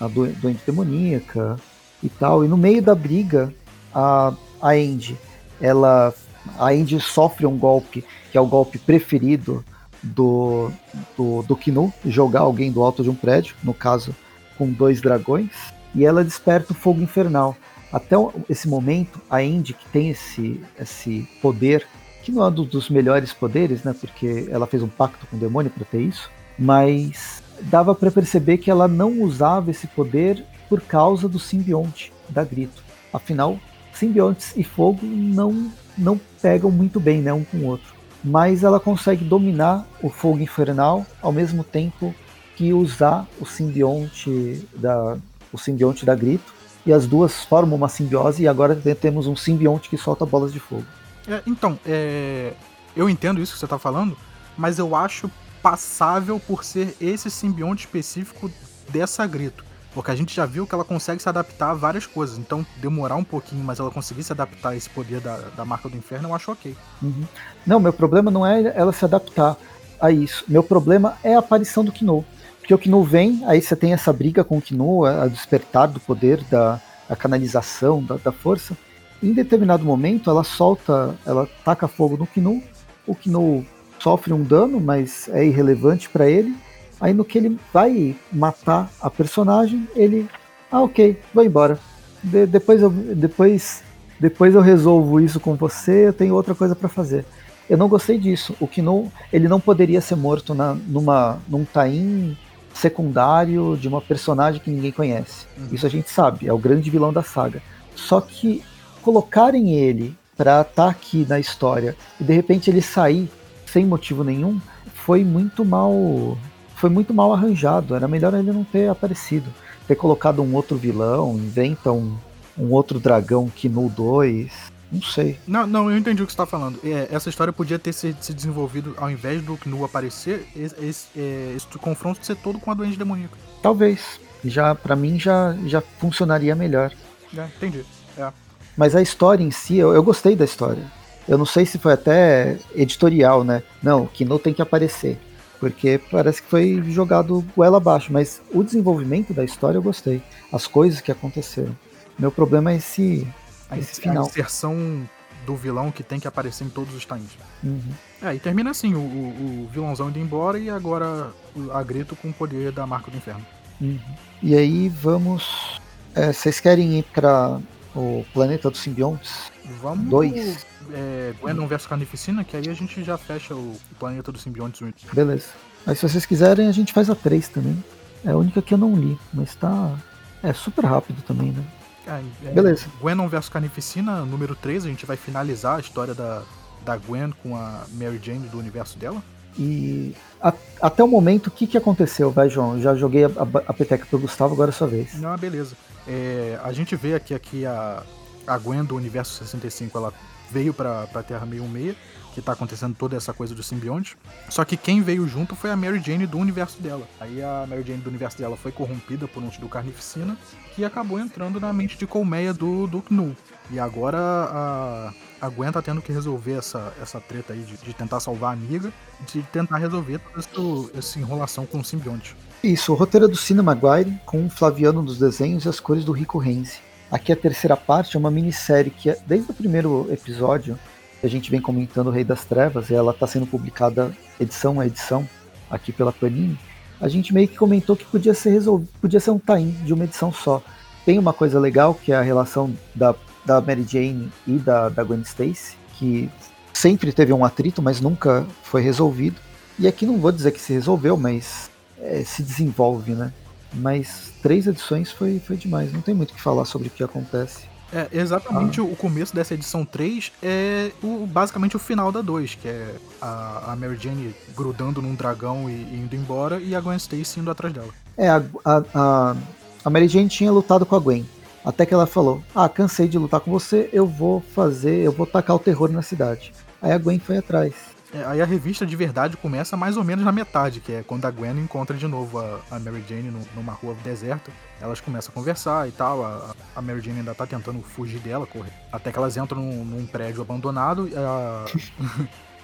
a doente demoníaca e tal. E no meio da briga, a, a Andy, ela, a Andy sofre um golpe, que é o golpe preferido do, do, do Kinu, jogar alguém do alto de um prédio, no caso com dois dragões, e ela desperta o fogo infernal. Até esse momento, a Andy, que tem esse, esse poder, que não é um dos melhores poderes, né, porque ela fez um pacto com o demônio para ter isso, mas dava para perceber que ela não usava esse poder por causa do simbionte da Grito. Afinal, simbiontes e fogo não não pegam muito bem, né, um com o outro. Mas ela consegue dominar o fogo infernal ao mesmo tempo que usar o simbionte da o simbionte da Grito e as duas formam uma simbiose e agora temos um simbionte que solta bolas de fogo. É, então, é, eu entendo isso que você está falando, mas eu acho passável por ser esse simbionte específico dessa grito. Porque a gente já viu que ela consegue se adaptar a várias coisas. Então, demorar um pouquinho, mas ela conseguir se adaptar a esse poder da, da marca do inferno, eu acho ok. Uhum. Não, meu problema não é ela se adaptar a isso. Meu problema é a aparição do Kino. Porque o Kino vem, aí você tem essa briga com o Kino, a despertar do poder, da canalização, da, da força. Em determinado momento, ela solta, ela taca fogo no Kino. O Kino sofre um dano, mas é irrelevante para ele. Aí no que ele vai matar a personagem, ele, ah, ok, vou embora. De, depois eu depois depois eu resolvo isso com você, eu tenho outra coisa para fazer. Eu não gostei disso. O Kino, ele não poderia ser morto na, numa num tain secundário de uma personagem que ninguém conhece. Uhum. Isso a gente sabe, é o grande vilão da saga. Só que colocarem ele para estar tá aqui na história e de repente ele sair sem motivo nenhum, foi muito mal. Foi muito mal arranjado. Era melhor ele não ter aparecido. Ter colocado um outro vilão, inventa um, um outro dragão Kinu 2. Não sei. Não, não, eu entendi o que você tá falando. É, essa história podia ter se, se desenvolvido, ao invés do Knu aparecer, esse, esse, é, esse confronto ser todo com a doente demoníaca. Talvez. Já, para mim, já, já funcionaria melhor. É, entendi. É. Mas a história em si, eu, eu gostei da história. Eu não sei se foi até editorial, né? Não, que não tem que aparecer. Porque parece que foi jogado goela abaixo, mas o desenvolvimento da história eu gostei. As coisas que aconteceram. Meu problema é esse, a, esse final. A inserção do vilão que tem que aparecer em todos os times. Uhum. É, e termina assim, o, o, o, vilãozão indo embora e agora a Grito com o poder da Marca do Inferno. Uhum. E aí vamos... É, vocês querem ir para o Planeta dos Simbiontes? Vamos. Dois. É, Gwenon vs Carnificina, que aí a gente já fecha o Planeta dos Simbiontes 1. Beleza. Aí se vocês quiserem, a gente faz a 3 também. É a única que eu não li, mas tá. É super rápido também, né? É, é, Beleza. Gwenon vs Carnificina, número 3, a gente vai finalizar a história da, da Gwen com a Mary Jane do universo dela. E a, até o momento, o que, que aconteceu, vai, João? Já joguei a, a, a peteca pro Gustavo, agora é sua vez. Não, beleza. É, a gente vê aqui, aqui a, a Gwen do universo 65 ela veio pra, pra Terra 616, que tá acontecendo toda essa coisa do simbionte. Só que quem veio junto foi a Mary Jane do universo dela. Aí a Mary Jane do universo dela foi corrompida por um do Carnificina, que acabou entrando na mente de colmeia do, do Knu. E agora a, a Gwen tá tendo que resolver essa, essa treta aí de, de tentar salvar a amiga, de tentar resolver toda essa enrolação com o simbionte. Isso, o roteiro é do Cine Maguire, com o Flaviano nos desenhos e as cores do Rico Renzi. Aqui a terceira parte é uma minissérie que, desde o primeiro episódio, a gente vem comentando o Rei das Trevas, e ela está sendo publicada edição a edição aqui pela Panini. A gente meio que comentou que podia ser resolvido, podia ser um tain de uma edição só. Tem uma coisa legal que é a relação da, da Mary Jane e da, da Gwen Stacy, que sempre teve um atrito, mas nunca foi resolvido. E aqui não vou dizer que se resolveu, mas é, se desenvolve, né? Mas três edições foi, foi demais, não tem muito o que falar sobre o que acontece. É, exatamente ah. o começo dessa edição 3 é o, basicamente o final da 2, que é a, a Mary Jane grudando num dragão e, e, indo embora e a Gwen Stacy indo atrás dela. É, a, a, a Mary Jane tinha lutado com a Gwen. Até que ela falou: Ah, cansei de lutar com você, eu vou fazer, eu vou tacar o terror na cidade. Aí a Gwen foi atrás. É, aí a revista de verdade começa mais ou menos na metade, que é quando a Gwen encontra de novo a, a Mary Jane no, numa rua deserta. Elas começam a conversar e tal. A, a, Mary Jane ainda tá tentando fugir dela, correr. Até que elas entram num, num prédio abandonado. A,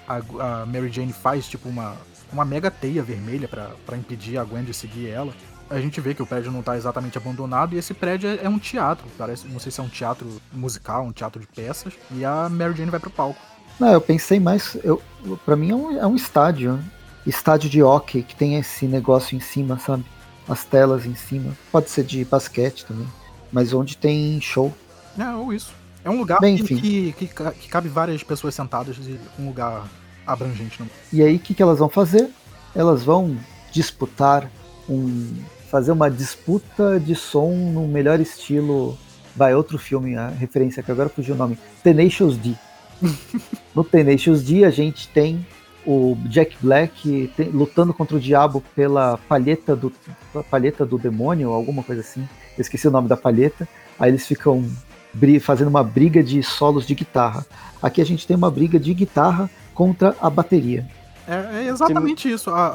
a, Mary Jane faz tipo uma, uma mega teia vermelha para impedir a Gwen de seguir ela. A gente vê que o prédio não tá exatamente abandonado e esse prédio é, é um teatro. Parece, não sei se é um teatro musical, um teatro de peças. E a Mary Jane vai pro palco. Não, eu pensei mais. Eu, pra mim é um, é um estádio. Né? Estádio de hockey que tem esse negócio em cima, sabe? As telas em cima. Pode ser de basquete também. Mas onde tem show. É, ou isso. É um lugar Bem, que, que, que, que, cabe várias pessoas sentadas e um lugar abrangente. Né? E aí, o que, que elas vão fazer? Elas vão disputar um. fazer uma disputa de som no melhor estilo. Vai, outro filme, a referência que agora fugiu o nome. Tenacious D. no Tenacious D a gente tem o Jack Black tem, lutando contra o diabo pela palheta do, palheta do demônio, alguma coisa assim. Eu esqueci o nome da palheta. Aí eles ficam fazendo uma briga de solos de guitarra. Aqui a gente tem uma briga de guitarra contra a bateria. É, é exatamente isso. A,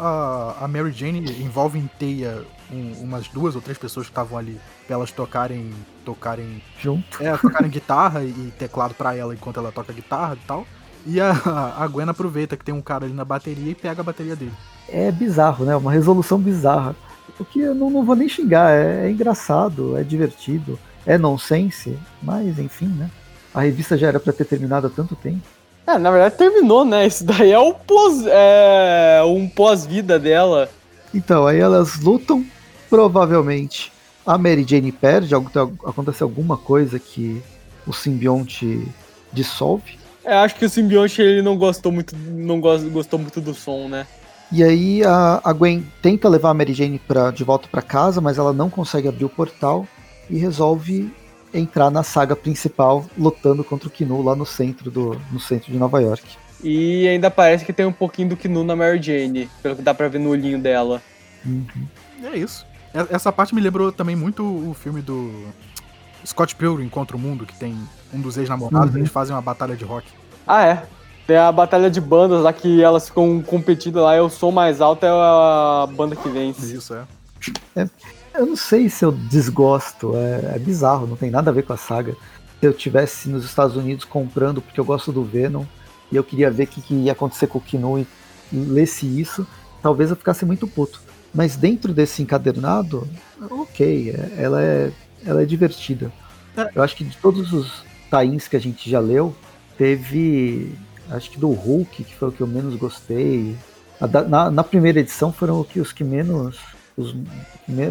a, a, Mary Jane envolve em teia um, umas duas ou três pessoas que estavam ali pra elas tocarem. tocarem. Junto. É, tocarem guitarra e teclado para ela enquanto ela toca guitarra e tal. E a, a Gwen aproveita que tem um cara ali na bateria e pega a bateria dele. É bizarro, né? Uma resolução bizarra. O que eu não, não vou nem xingar, é, é engraçado, é divertido, é nonsense, mas enfim, né? A revista já era para ter terminado há tanto tempo. É, na verdade terminou, né? Isso daí é, o pós, é um pós-vida dela. Então, aí elas lutam, provavelmente a Mary Jane perde, acontece alguma coisa que o simbionte dissolve. É, acho que o simbionte ele não gostou muito, não gostou muito do som, né? E aí a, a Gwen tenta levar a Mary Jane pra, de volta para casa, mas ela não consegue abrir o portal e resolve entrar na saga principal lutando contra o Kinu lá no centro do no centro de Nova York. E ainda parece que tem um pouquinho do Kinu na Mary Jane, pelo que dá pra ver no olhinho dela. Uhum. É isso. Essa parte me lembrou também muito o filme do Scott Pilgrim contra o Mundo, que tem um dos ex-namorados, uhum. eles fazem uma batalha de rock. Ah, é. Tem a batalha de bandas lá que elas ficam competindo lá, e o som mais alto é a banda que vence. Isso, é. é eu não sei se eu desgosto, é, é, bizarro, não tem nada a ver com a saga. Se eu tivesse nos Estados Unidos comprando, porque eu gosto do Venom, e eu queria ver o que, que, ia acontecer com o Kinu e, e lesse isso, talvez eu ficasse muito puto. Mas dentro desse encadernado, ok, é, ela é, ela é divertida. Eu acho que de todos os tains que a gente já leu, teve. Acho que do Hulk, que foi o que eu menos gostei. Na, na primeira edição foram os que menos os,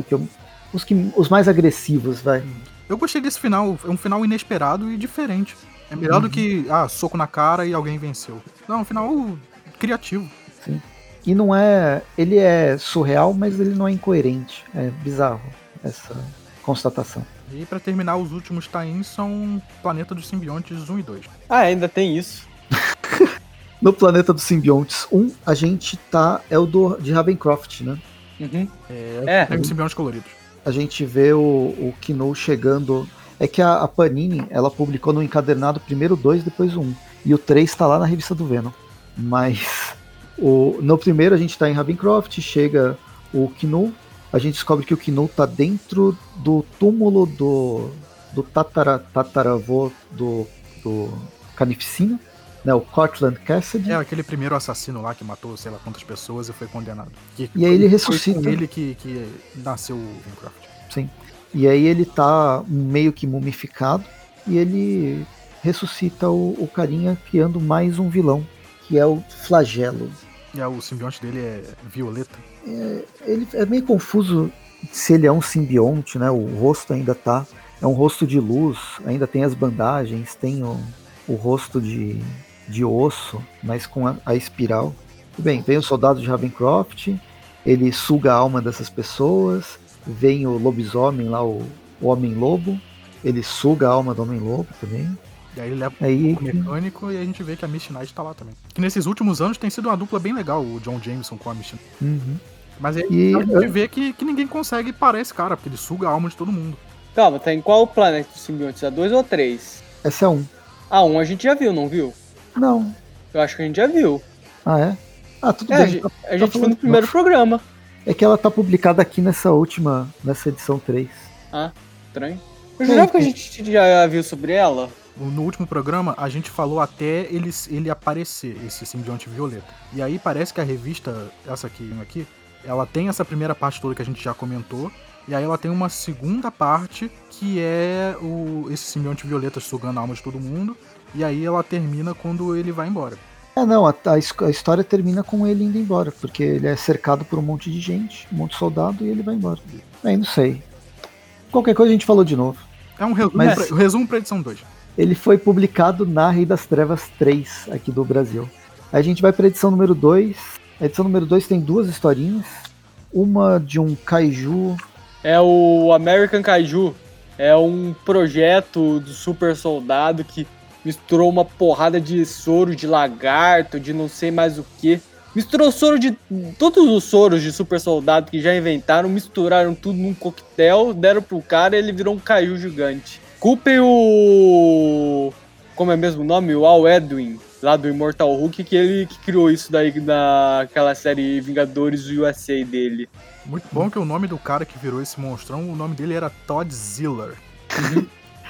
que eu, os, que, os mais agressivos, vai. Eu gostei desse final, é um final inesperado e diferente. É melhor uhum. do que, ah, soco na cara e alguém venceu. Não, é um final criativo. Sim. E não é. Ele é surreal, mas ele não é incoerente. É bizarro essa constatação. E para terminar, os últimos tains são Planeta dos Simbiontes 1 e 2. Ah, ainda tem isso. no Planeta dos Simbiontes 1, a gente tá. É o do, de Ravencroft, né? Uhum. É, é. Tem simbiontes coloridos. A gente vê o, o Kino chegando. É que a, a Panini, ela publicou no encadernado primeiro dois, depois um. E o 3 está lá na revista do Venom. Mas o, no primeiro a gente está em Ravencroft, chega o Knu, a gente descobre que o Knu tá dentro do túmulo do, do tatara, tataravô do, do Carnificina, né, o Cortland Cassidy. É aquele primeiro assassino lá que matou sei lá quantas pessoas e foi condenado. Que e aí ele ressuscita. Foi ele que, que nasceu o Minecraft. Sim. E aí ele tá meio que mumificado e ele ressuscita o, o carinha criando mais um vilão, que é o Flagelo. E é, o simbionte dele é violeta. É, ele é meio confuso se ele é um simbionte, né? O rosto ainda tá. É um rosto de luz, ainda tem as bandagens, tem o, o rosto de, de osso, mas com a, a espiral. Bem, vem o soldado de Ravencroft, ele suga a alma dessas pessoas, vem o lobisomem lá, o, o Homem-Lobo, ele suga a alma do Homem-Lobo também. E aí ele leva aí, o mecânico e a gente vê que a Misty Knight tá lá também. Que nesses últimos anos tem sido uma dupla bem legal, o John Jameson com a Misty uhum. Mas aí e, a gente vê que, que ninguém consegue parar esse cara, porque ele suga a alma de todo mundo. Calma, tá em qual planeta dos simbiontes? A 2 ou 3? Essa é 1. Um. A 1 um a gente já viu, não viu? Não. Eu acho que a gente já viu. Ah, é? Ah, tudo é, bem. A gente, tá, a gente tá viu no primeiro programa. É que ela tá publicada aqui nessa última, nessa edição 3. Ah, estranho. Eu jurava que a gente já viu sobre ela. No último programa, a gente falou até ele, ele aparecer, esse simbionte violeta. E aí parece que a revista, essa aqui, aqui, ela tem essa primeira parte toda que a gente já comentou. E aí ela tem uma segunda parte que é o, esse simbionte violeta sugando a alma de todo mundo. E aí ela termina quando ele vai embora. É, não, a, a, história termina com ele indo embora, porque ele é cercado por um monte de gente, um monte de soldado, e ele vai embora. Aí não sei. Qualquer coisa a gente falou de novo. É um resumo, Mas... pra, resumo pra edição 2 ele foi publicado na Rei das Trevas 3 aqui do Brasil. A gente vai para edição número 2. A edição número 2 tem duas historinhas. Uma de um kaiju. É o American Kaiju. É um projeto do super soldado que misturou uma porrada de soro de lagarto, de não sei mais o que. Misturou soro de. Todos os soros de super soldado que já inventaram, misturaram tudo num coquetel, deram pro cara e ele virou um kaiju gigante. Culpem o. Como é mesmo o nome? O Al Edwin, lá do Immortal Hulk, que ele que criou isso daí naquela série Vingadores USA dele. Muito bom que o nome do cara que virou esse monstrão, o nome dele era Todd Ziller.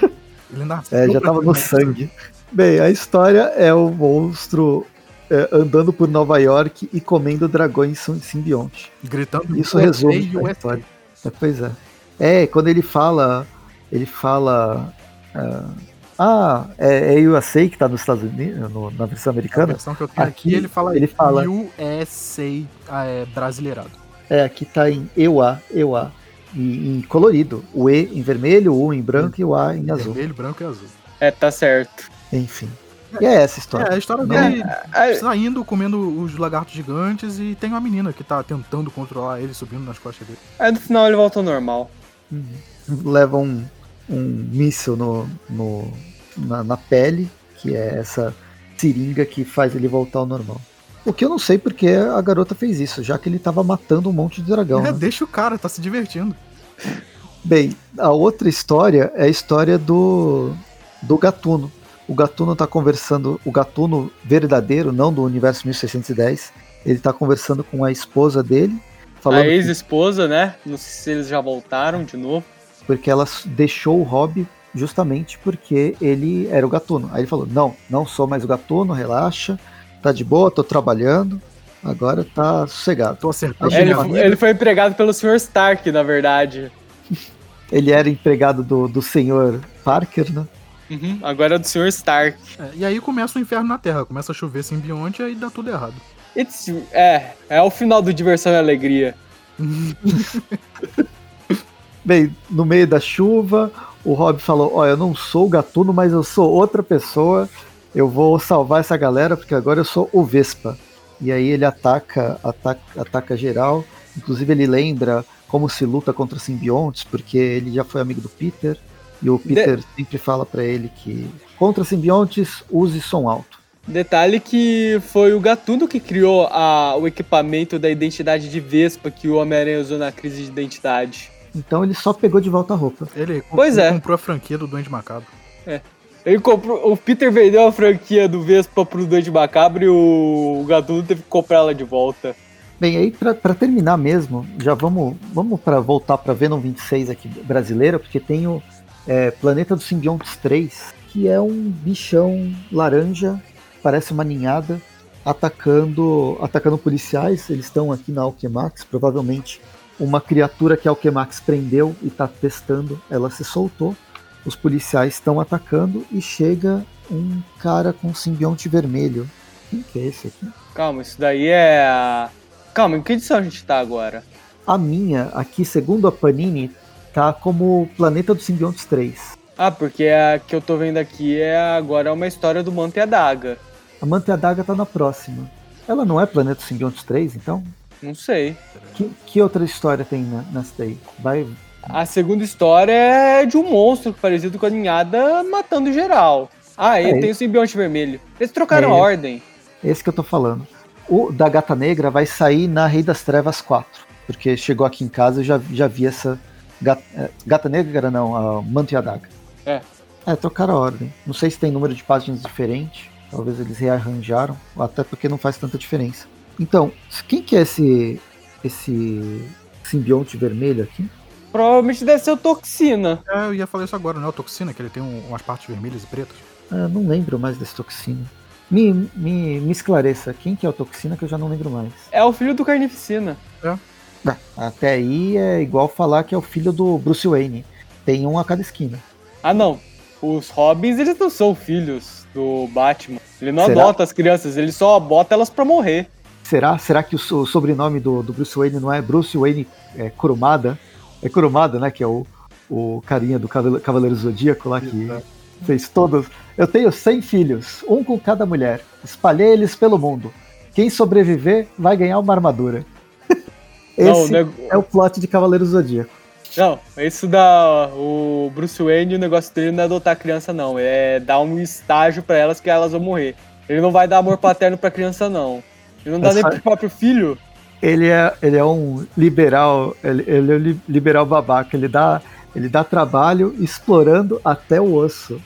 ele nasceu. É, já tava no sangue. Bem, a história é o monstro é, andando por Nova York e comendo dragões simbionte. Gritando Isso resume a história. É, pois é. É, quando ele fala ele fala. Uh, ah, é, é USA que tá nos Estados Unidos, no, na versão americana. A versão que eu tenho aqui, aqui ele fala, ele fala USA ah, é, brasileirado. É, aqui tá em EUA, EUA. Em, em colorido. O E em vermelho, o U em branco e o A em azul. Vermelho, branco e azul. É, tá certo. Enfim. E é essa história. É, a história dele é, é, saindo, comendo os lagartos gigantes e tem uma menina que tá tentando controlar ele, subindo nas costas dele. Aí no final ele volta ao normal. Uhum. Leva um, um míssil no, no na, na, pele, que é essa seringa que faz ele voltar ao normal. O que eu não sei porque a garota fez isso, já que ele tava matando um monte de dragão. É, né? deixa o cara, tá se divertindo. Bem, a outra história é a história do, do Gatuno. O Gatuno tá conversando, o Gatuno verdadeiro, não do universo 1610, ele tá conversando com a esposa dele. a ex-esposa, né? Não sei se eles já voltaram de novo porque ela deixou o hobby justamente porque ele era o gatuno. Aí ele falou: Não, não sou mais o gatuno, relaxa, tá de boa, tô trabalhando, agora tá sossegado. Tô acertando. Ele, ele, foi empregado pelo Sr. Stark, na verdade. ele era empregado do, do Sr. Parker, né? Uhum, agora é do Sr. Stark. É, e aí começa o inferno na Terra, começa a chover simbionte e aí dá tudo errado. It's, é, é o final do Diversão e Alegria. Bem, no meio da chuva, o Rob falou: Ó, oh, eu não sou o gatuno, mas eu sou outra pessoa. Eu vou salvar essa galera porque agora eu sou o Vespa. E aí ele ataca, ataca, ataca geral. Inclusive ele lembra como se luta contra simbiontes, porque ele já foi amigo do Peter. E o Peter De... sempre fala para ele que contra simbiontes use som alto. Detalhe que foi o Gatuno que criou a, o equipamento da identidade de Vespa que o Homem-Aranha usou na crise de identidade. Então ele só pegou de volta a roupa. Ele, Pois ele é. comprou a franquia do Duende Macabro. Ele comprou, o Peter vendeu a franquia do Vespa pro Doente Macabro e o Gatuno teve que comprar ela de volta. Bem, aí pra, pra terminar mesmo, já vamos, vamos para voltar pra Venom 26 aqui brasileira, porque tem o é, Planeta dos Simbiontes 3, que é um bichão laranja, parece uma ninhada, atacando atacando policiais. Eles estão aqui na Alquemax, provavelmente uma criatura que a Alquemax prendeu e tá testando, ela se soltou. Os policiais estão atacando e chega um cara com simbionte vermelho. Quem que é esse aqui? Calma, isso daí é. a- Calma, em que edição a gente tá agora? A minha, aqui, segundo a Panini, tá como Planeta dos Simbiontes 3. Ah, porque a que eu tô vendo aqui é agora é uma história do Manto e a Daga. A Manta e a Daga tá na próxima. Ela não é Planeta dos Simbiontes 3, então? Não sei. Que, que outra história tem na, nessa daí? Vai. A segunda história é de um monstro parecido com a ninhada matando geral. Ah, e É. tem o simbionte vermelho. Eles trocaram É. a ordem. Esse que eu tô falando. O da Gata Negra vai sair na Rei das Trevas 4. Porque chegou aqui em casa e já, já vi essa. Gata, é, Gata Negra, não, a Manto e a Daga. É. É, trocaram a ordem. Não sei se tem número de páginas diferente. Talvez eles rearranjaram, até porque não faz tanta diferença. Então, quem que é esse esse simbionte vermelho aqui? Provavelmente deve ser o Toxina. É, eu ia falar isso agora, não é o Toxina, que ele tem um- umas partes vermelhas e pretas. Ah, não lembro mais desse toxina. Me, me, me esclareça, quem que é o toxina que eu já não lembro mais. É o filho do Carnificina. Ah, até aí é igual falar que é o filho do Bruce Wayne. Tem um a cada esquina. Ah, não. Os Robins, eles não são filhos do Batman. Ele não Será? adota as crianças, ele só bota elas pra morrer. Será? Será que o, o sobrenome do, do Bruce Wayne não é Bruce Wayne é, Kurumada? É Kurumada, né? Que é o, o carinha do Cavale- Cavaleiro Zodíaco lá que fez todos. Eu tenho 100 filhos, um com cada mulher. Espalhei eles pelo mundo. Quem sobreviver vai ganhar uma armadura. Não, Esse né- é o plot de Cavaleiro Zodíaco. Não, isso da. O Bruce Wayne, o negócio dele não é adotar a criança, não. É dar um estágio pra elas que elas vão morrer. Ele não vai dar amor paterno pra criança, não. Ele não dá É nem pro próprio filho. Ele é, ele é um liberal, ele, ele é um li- liberal babaca. Ele dá, ele dá trabalho explorando até o osso.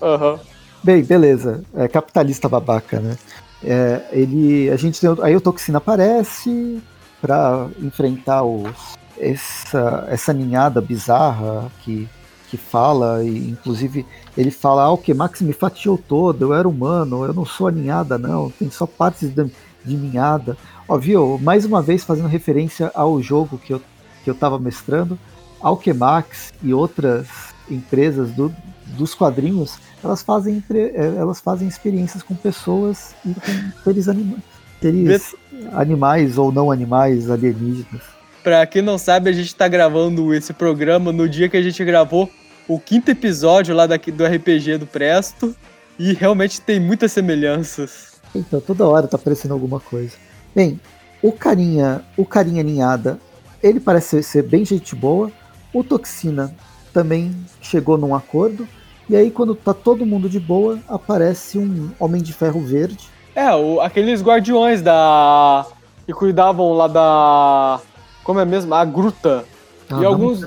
Aham. Bem, beleza. É capitalista babaca, né? É, ele, a gente aí o Toxina aparece pra enfrentar os, essa, essa ninhada bizarra que, que fala, e inclusive ele fala, ah, o que Max me fatiou todo, eu era humano, eu não sou a ninhada, não, tem só partes de, de ninhada. Ó, viu? Mais uma vez fazendo referência ao jogo que eu, que eu tava mestrando, Alquemax e outras empresas do, dos quadrinhos, elas fazem, eh, elas fazem experiências com pessoas e com seres, anima seres animais ou não animais alienígenas. Pra quem não sabe, a gente tá gravando esse programa no dia que a gente gravou o quinto episódio lá daqui, do RPG do Presto. E realmente tem muitas semelhanças. Então, toda hora tá aparecendo alguma coisa. Bem, o carinha, o carinha ninhada, ele parece ser, bem gente boa. O Toxina também chegou num acordo. E aí, quando tá todo mundo de boa, aparece um Homem de Ferro Verde. É, o- aqueles guardiões da. que cuidavam lá da. Como é mesmo? A gruta. Ah, E alguns-.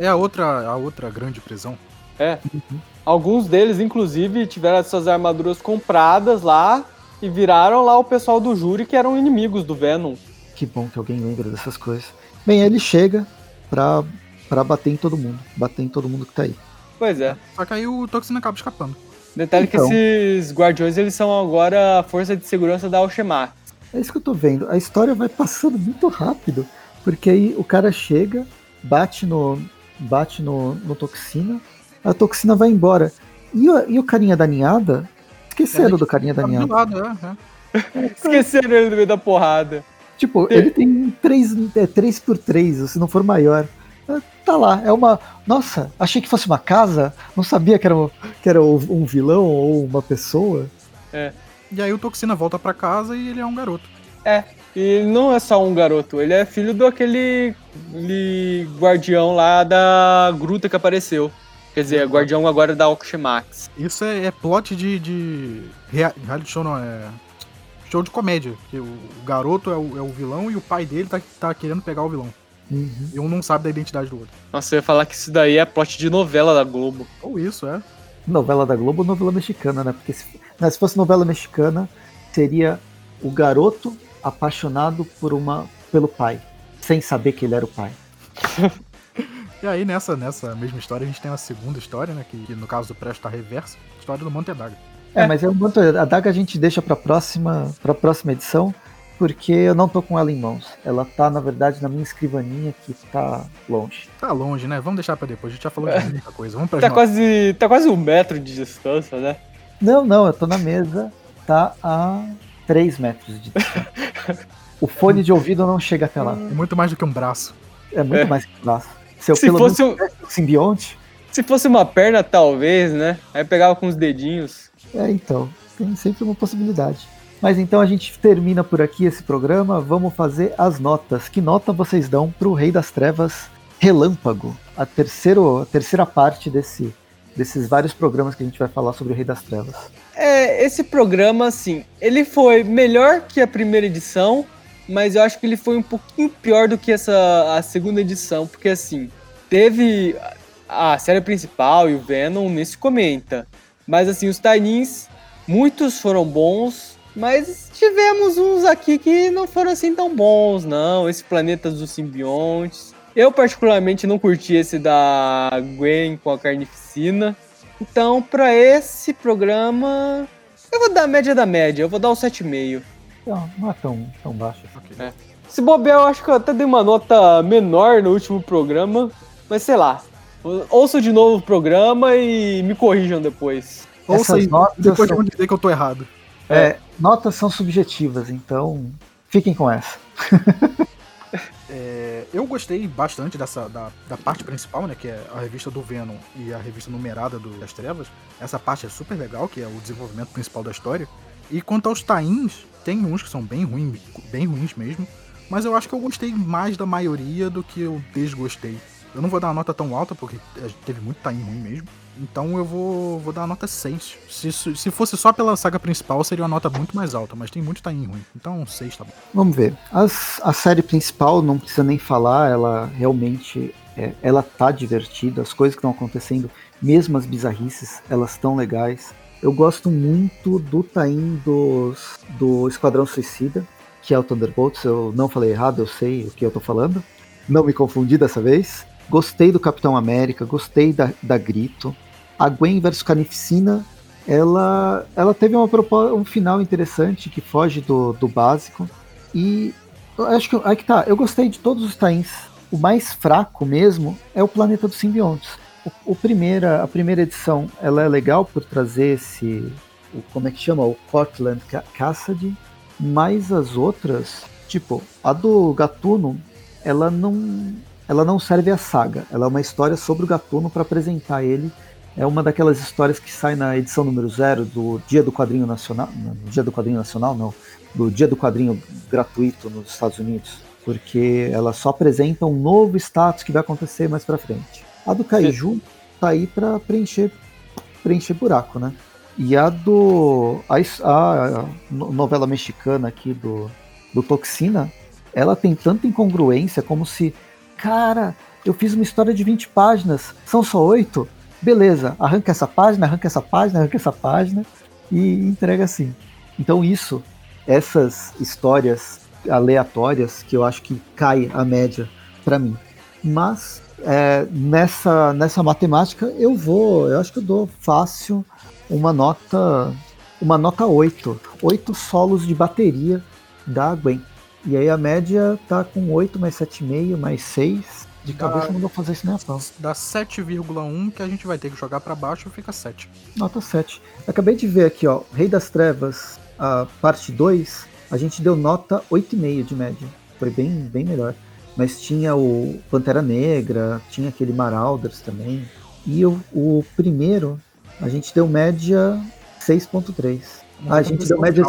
É, é a, outra, a outra grande prisão. É. Alguns deles, inclusive, tiveram suas armaduras compradas lá e viraram lá o pessoal do júri que eram inimigos do Venom. Que bom que alguém lembra dessas coisas. Bem, ele chega pra, pra bater em todo mundo. Bater em todo mundo que tá aí. Pois é. Só que aí o Toxina acaba escapando. Detalhe Então. que esses guardiões, eles são agora a força de segurança da Alchemax. É isso que eu tô vendo. A história vai passando muito rápido. Porque aí o cara chega, bate no. bate no, no toxina, a toxina vai embora. E o, e o carinha da ninhada? Esqueceram É, do carinha da ninhada. lado, é, é. Esqueceram ele no meio da porrada. Tipo, ele tem 3, é, 3 por 3 se não for maior. É, Tá lá, é uma. Nossa, achei que fosse uma casa, não sabia que era, um- que era um vilão ou uma pessoa. E aí o Toxina volta pra casa e ele é um garoto. É. E ele não é só um garoto, ele é filho do aquele guardião lá da gruta que apareceu. Quer dizer, guardião agora da Alchemax. Isso é, é plot de, de rea- reality show, não, é show de comédia. Que o, o garoto é o, é o vilão e o pai dele tá, tá querendo pegar o vilão. Uhum. E um não sabe da identidade do outro. Nossa, eu ia falar que isso daí é plot de novela da Globo. Ou isso, é. Novela da Globo ou novela mexicana, né? Porque se, né, se fosse novela mexicana, seria o garoto apaixonado por uma pelo pai, sem saber que ele era o pai. E aí, nessa, nessa mesma história, a gente tem a segunda história, né? Que, que no caso do Presto tá reversa, história do Monte Daga. É, É. mas é um manto, a daga a gente deixa pra próxima, pra próxima edição, porque eu não tô com ela em mãos. Ela tá, na verdade, na minha escrivaninha que tá longe. Tá longe, né? Vamos deixar pra depois. A gente já falou de muita coisa. Vamos pra Tá quase, tá quase um metro de distância, né? Não, não, eu tô na mesa, tá a 3 metros de distância. o fone de ouvido não chega até lá. É muito mais do que um braço. É muito É. mais que um braço. Se eu Se fosse, um, um simbionte, se fosse uma perna, talvez, né? Aí pegava com os dedinhos. É, então, tem sempre uma possibilidade. Mas então a gente termina por aqui esse programa. Vamos fazer as notas. Que nota vocês dão pro Rei das Trevas Relâmpago? A, terceiro, a terceira parte desse, desses vários programas que a gente vai falar sobre o Rei das Trevas. É, esse programa, assim, ele foi melhor que a primeira edição, mas eu acho que ele foi um pouquinho pior do que essa a segunda edição, porque assim, teve a série principal e o Venom nesse comenta. Mas assim, os Tainins, muitos foram bons, mas tivemos uns aqui que não foram assim tão bons, não. Esse Planeta dos Simbiontes. Eu particularmente não curti esse da Gwen com a Carnificina. Então, pra esse programa, eu vou dar a média da média, eu vou dar o 7,5. Não, não é tão, tão baixo. Ok. É. Se bobear, eu acho que eu até dei uma nota menor no último programa, mas sei lá. Ouçam de novo o programa e me corrijam depois. Ouça Essas aí, notas depois são- vão dizer que eu tô errado. É, notas são subjetivas, então fiquem com essa. É, eu gostei bastante dessa da, da parte principal, né? Que é a revista do Venom e a revista numerada do, das Trevas. Essa parte é super legal, que é o desenvolvimento principal da história. E quanto aos tains, tem uns que são bem ruins, bem ruins mesmo. Mas eu acho que eu gostei mais da maioria do que eu desgostei. Eu não vou dar uma nota tão alta, porque é, teve muito tain ruim mesmo. Então eu vou, vou dar uma nota 6. Se, se fosse só pela saga principal, seria uma nota muito mais alta, mas tem muito tain ruim. Então 6 tá bom. Vamos ver. As- a série principal, não precisa nem falar, ela realmente é, ela tá divertida. As coisas que estão acontecendo, mesmo as bizarrices, elas estão legais. Eu gosto muito do Tain dos, do Esquadrão Suicida, que é o Thunderbolts. Eu não falei errado, eu sei o que eu tô falando. Não me confundi dessa vez. Gostei do Capitão América, gostei da, da Grito. A Gwen versus Carnificina, ela, ela teve uma um final interessante que foge do, do básico. E acho que aí que tá, eu gostei de todos os tains. O mais fraco mesmo é o Planeta dos Simbiontes. O, o primeira, a primeira edição, ela é legal por trazer esse, o, como é que chama, o Cortland Ca- Cassidy, mas as outras, tipo, a do Gatuno, ela não, ela não serve a saga. Ela é uma história sobre o Gatuno para apresentar ele. É uma daquelas histórias que sai na edição número zero do Dia do Quadrinho Nacional, no Dia do Quadrinho Nacional não, do Dia do Quadrinho gratuito nos Estados Unidos, porque ela só apresenta um novo status que vai acontecer mais pra frente. A do Kaiju tá aí pra preencher, preencher buraco, né? E a do. A, a no- novela mexicana aqui do, do Toxina, ela tem tanta incongruência como se. Cara, eu fiz uma história de 20 páginas, são só 8? Beleza, arranca essa página, arranca essa página, arranca essa página e entrega assim. Então isso, essas histórias aleatórias que eu acho que cai a média pra mim. Mas é, nessa, nessa matemática eu vou, eu acho que eu dou fácil uma nota uma nota 8. 8 solos de bateria da Gwen. E aí a média tá com 8 mais 7,5 mais 6. De cabeça não vou fazer isso nem a pau. Dá 7,1 que a gente vai ter que jogar pra baixo, fica 7. Nota 7. Acabei de ver aqui, ó. Rei das Trevas, a parte 2, a gente deu nota 8,5 de média. Foi bem, bem melhor. Mas tinha o Pantera Negra, tinha aquele Marauders também. E o, o primeiro, a gente deu média 6.3. Ah, a gente deu média,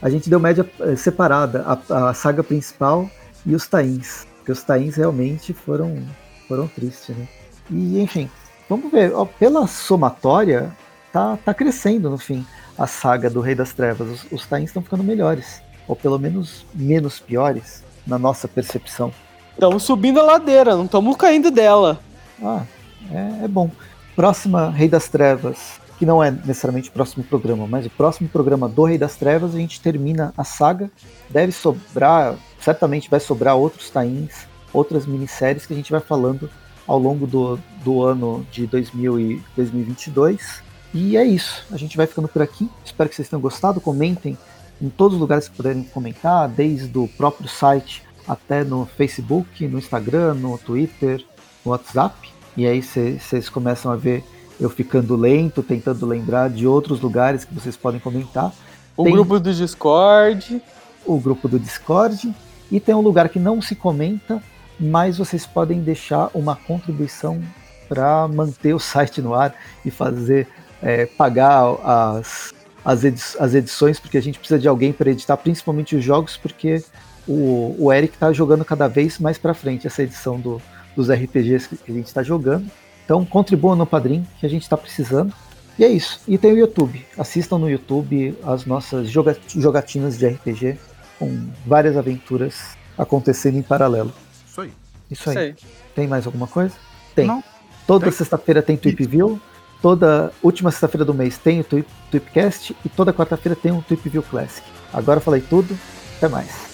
a gente deu média separada, a, a saga principal e os tains. Porque os tains realmente foram, foram tristes, né? E enfim, vamos ver. ó, pela somatória, tá, tá crescendo no fim a saga do Rei das Trevas. Os, os tains estão ficando melhores. Ou pelo menos menos piores, na nossa percepção. Estamos subindo a ladeira, não estamos caindo dela. Ah, é, é bom. Próxima Rei das Trevas, que não é necessariamente o próximo programa, mas o próximo programa do Rei das Trevas, a gente termina a saga. Deve sobrar, certamente vai sobrar outros tains, outras minisséries que a gente vai falando ao longo do, do ano de 2000 e 2022. E é isso. A gente vai ficando por aqui. Espero que vocês tenham gostado. Comentem em todos os lugares que puderem comentar, desde o próprio site até no Facebook, no Instagram, no Twitter, no WhatsApp. E aí vocês começam a ver eu ficando lento, tentando lembrar de outros lugares que vocês podem comentar. O tem grupo do Discord. O grupo do Discord. E tem um lugar que não se comenta, mas vocês podem deixar uma contribuição para manter o site no ar e fazer é, pagar as, as, edi as edições, porque a gente precisa de alguém para editar, principalmente os jogos, porque o, o Eric está jogando cada vez mais para frente essa edição do, dos RPGs que a gente está jogando. Então contribua no Padrim, que a gente está precisando. E é isso. E tem o YouTube. Assistam no YouTube as nossas jogatinas de RPG, com várias aventuras acontecendo em paralelo. Isso aí. Isso aí. Isso aí. Tem mais alguma coisa? Tem. Não. Toda sexta-feira tem Tweep View. Toda última sexta-feira do mês tem o Tweepcast. E toda quarta-feira tem um Tweep View Classic. Agora falei tudo. Até mais.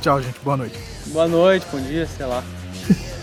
Tchau, gente. Boa noite. Boa noite, bom dia, sei lá.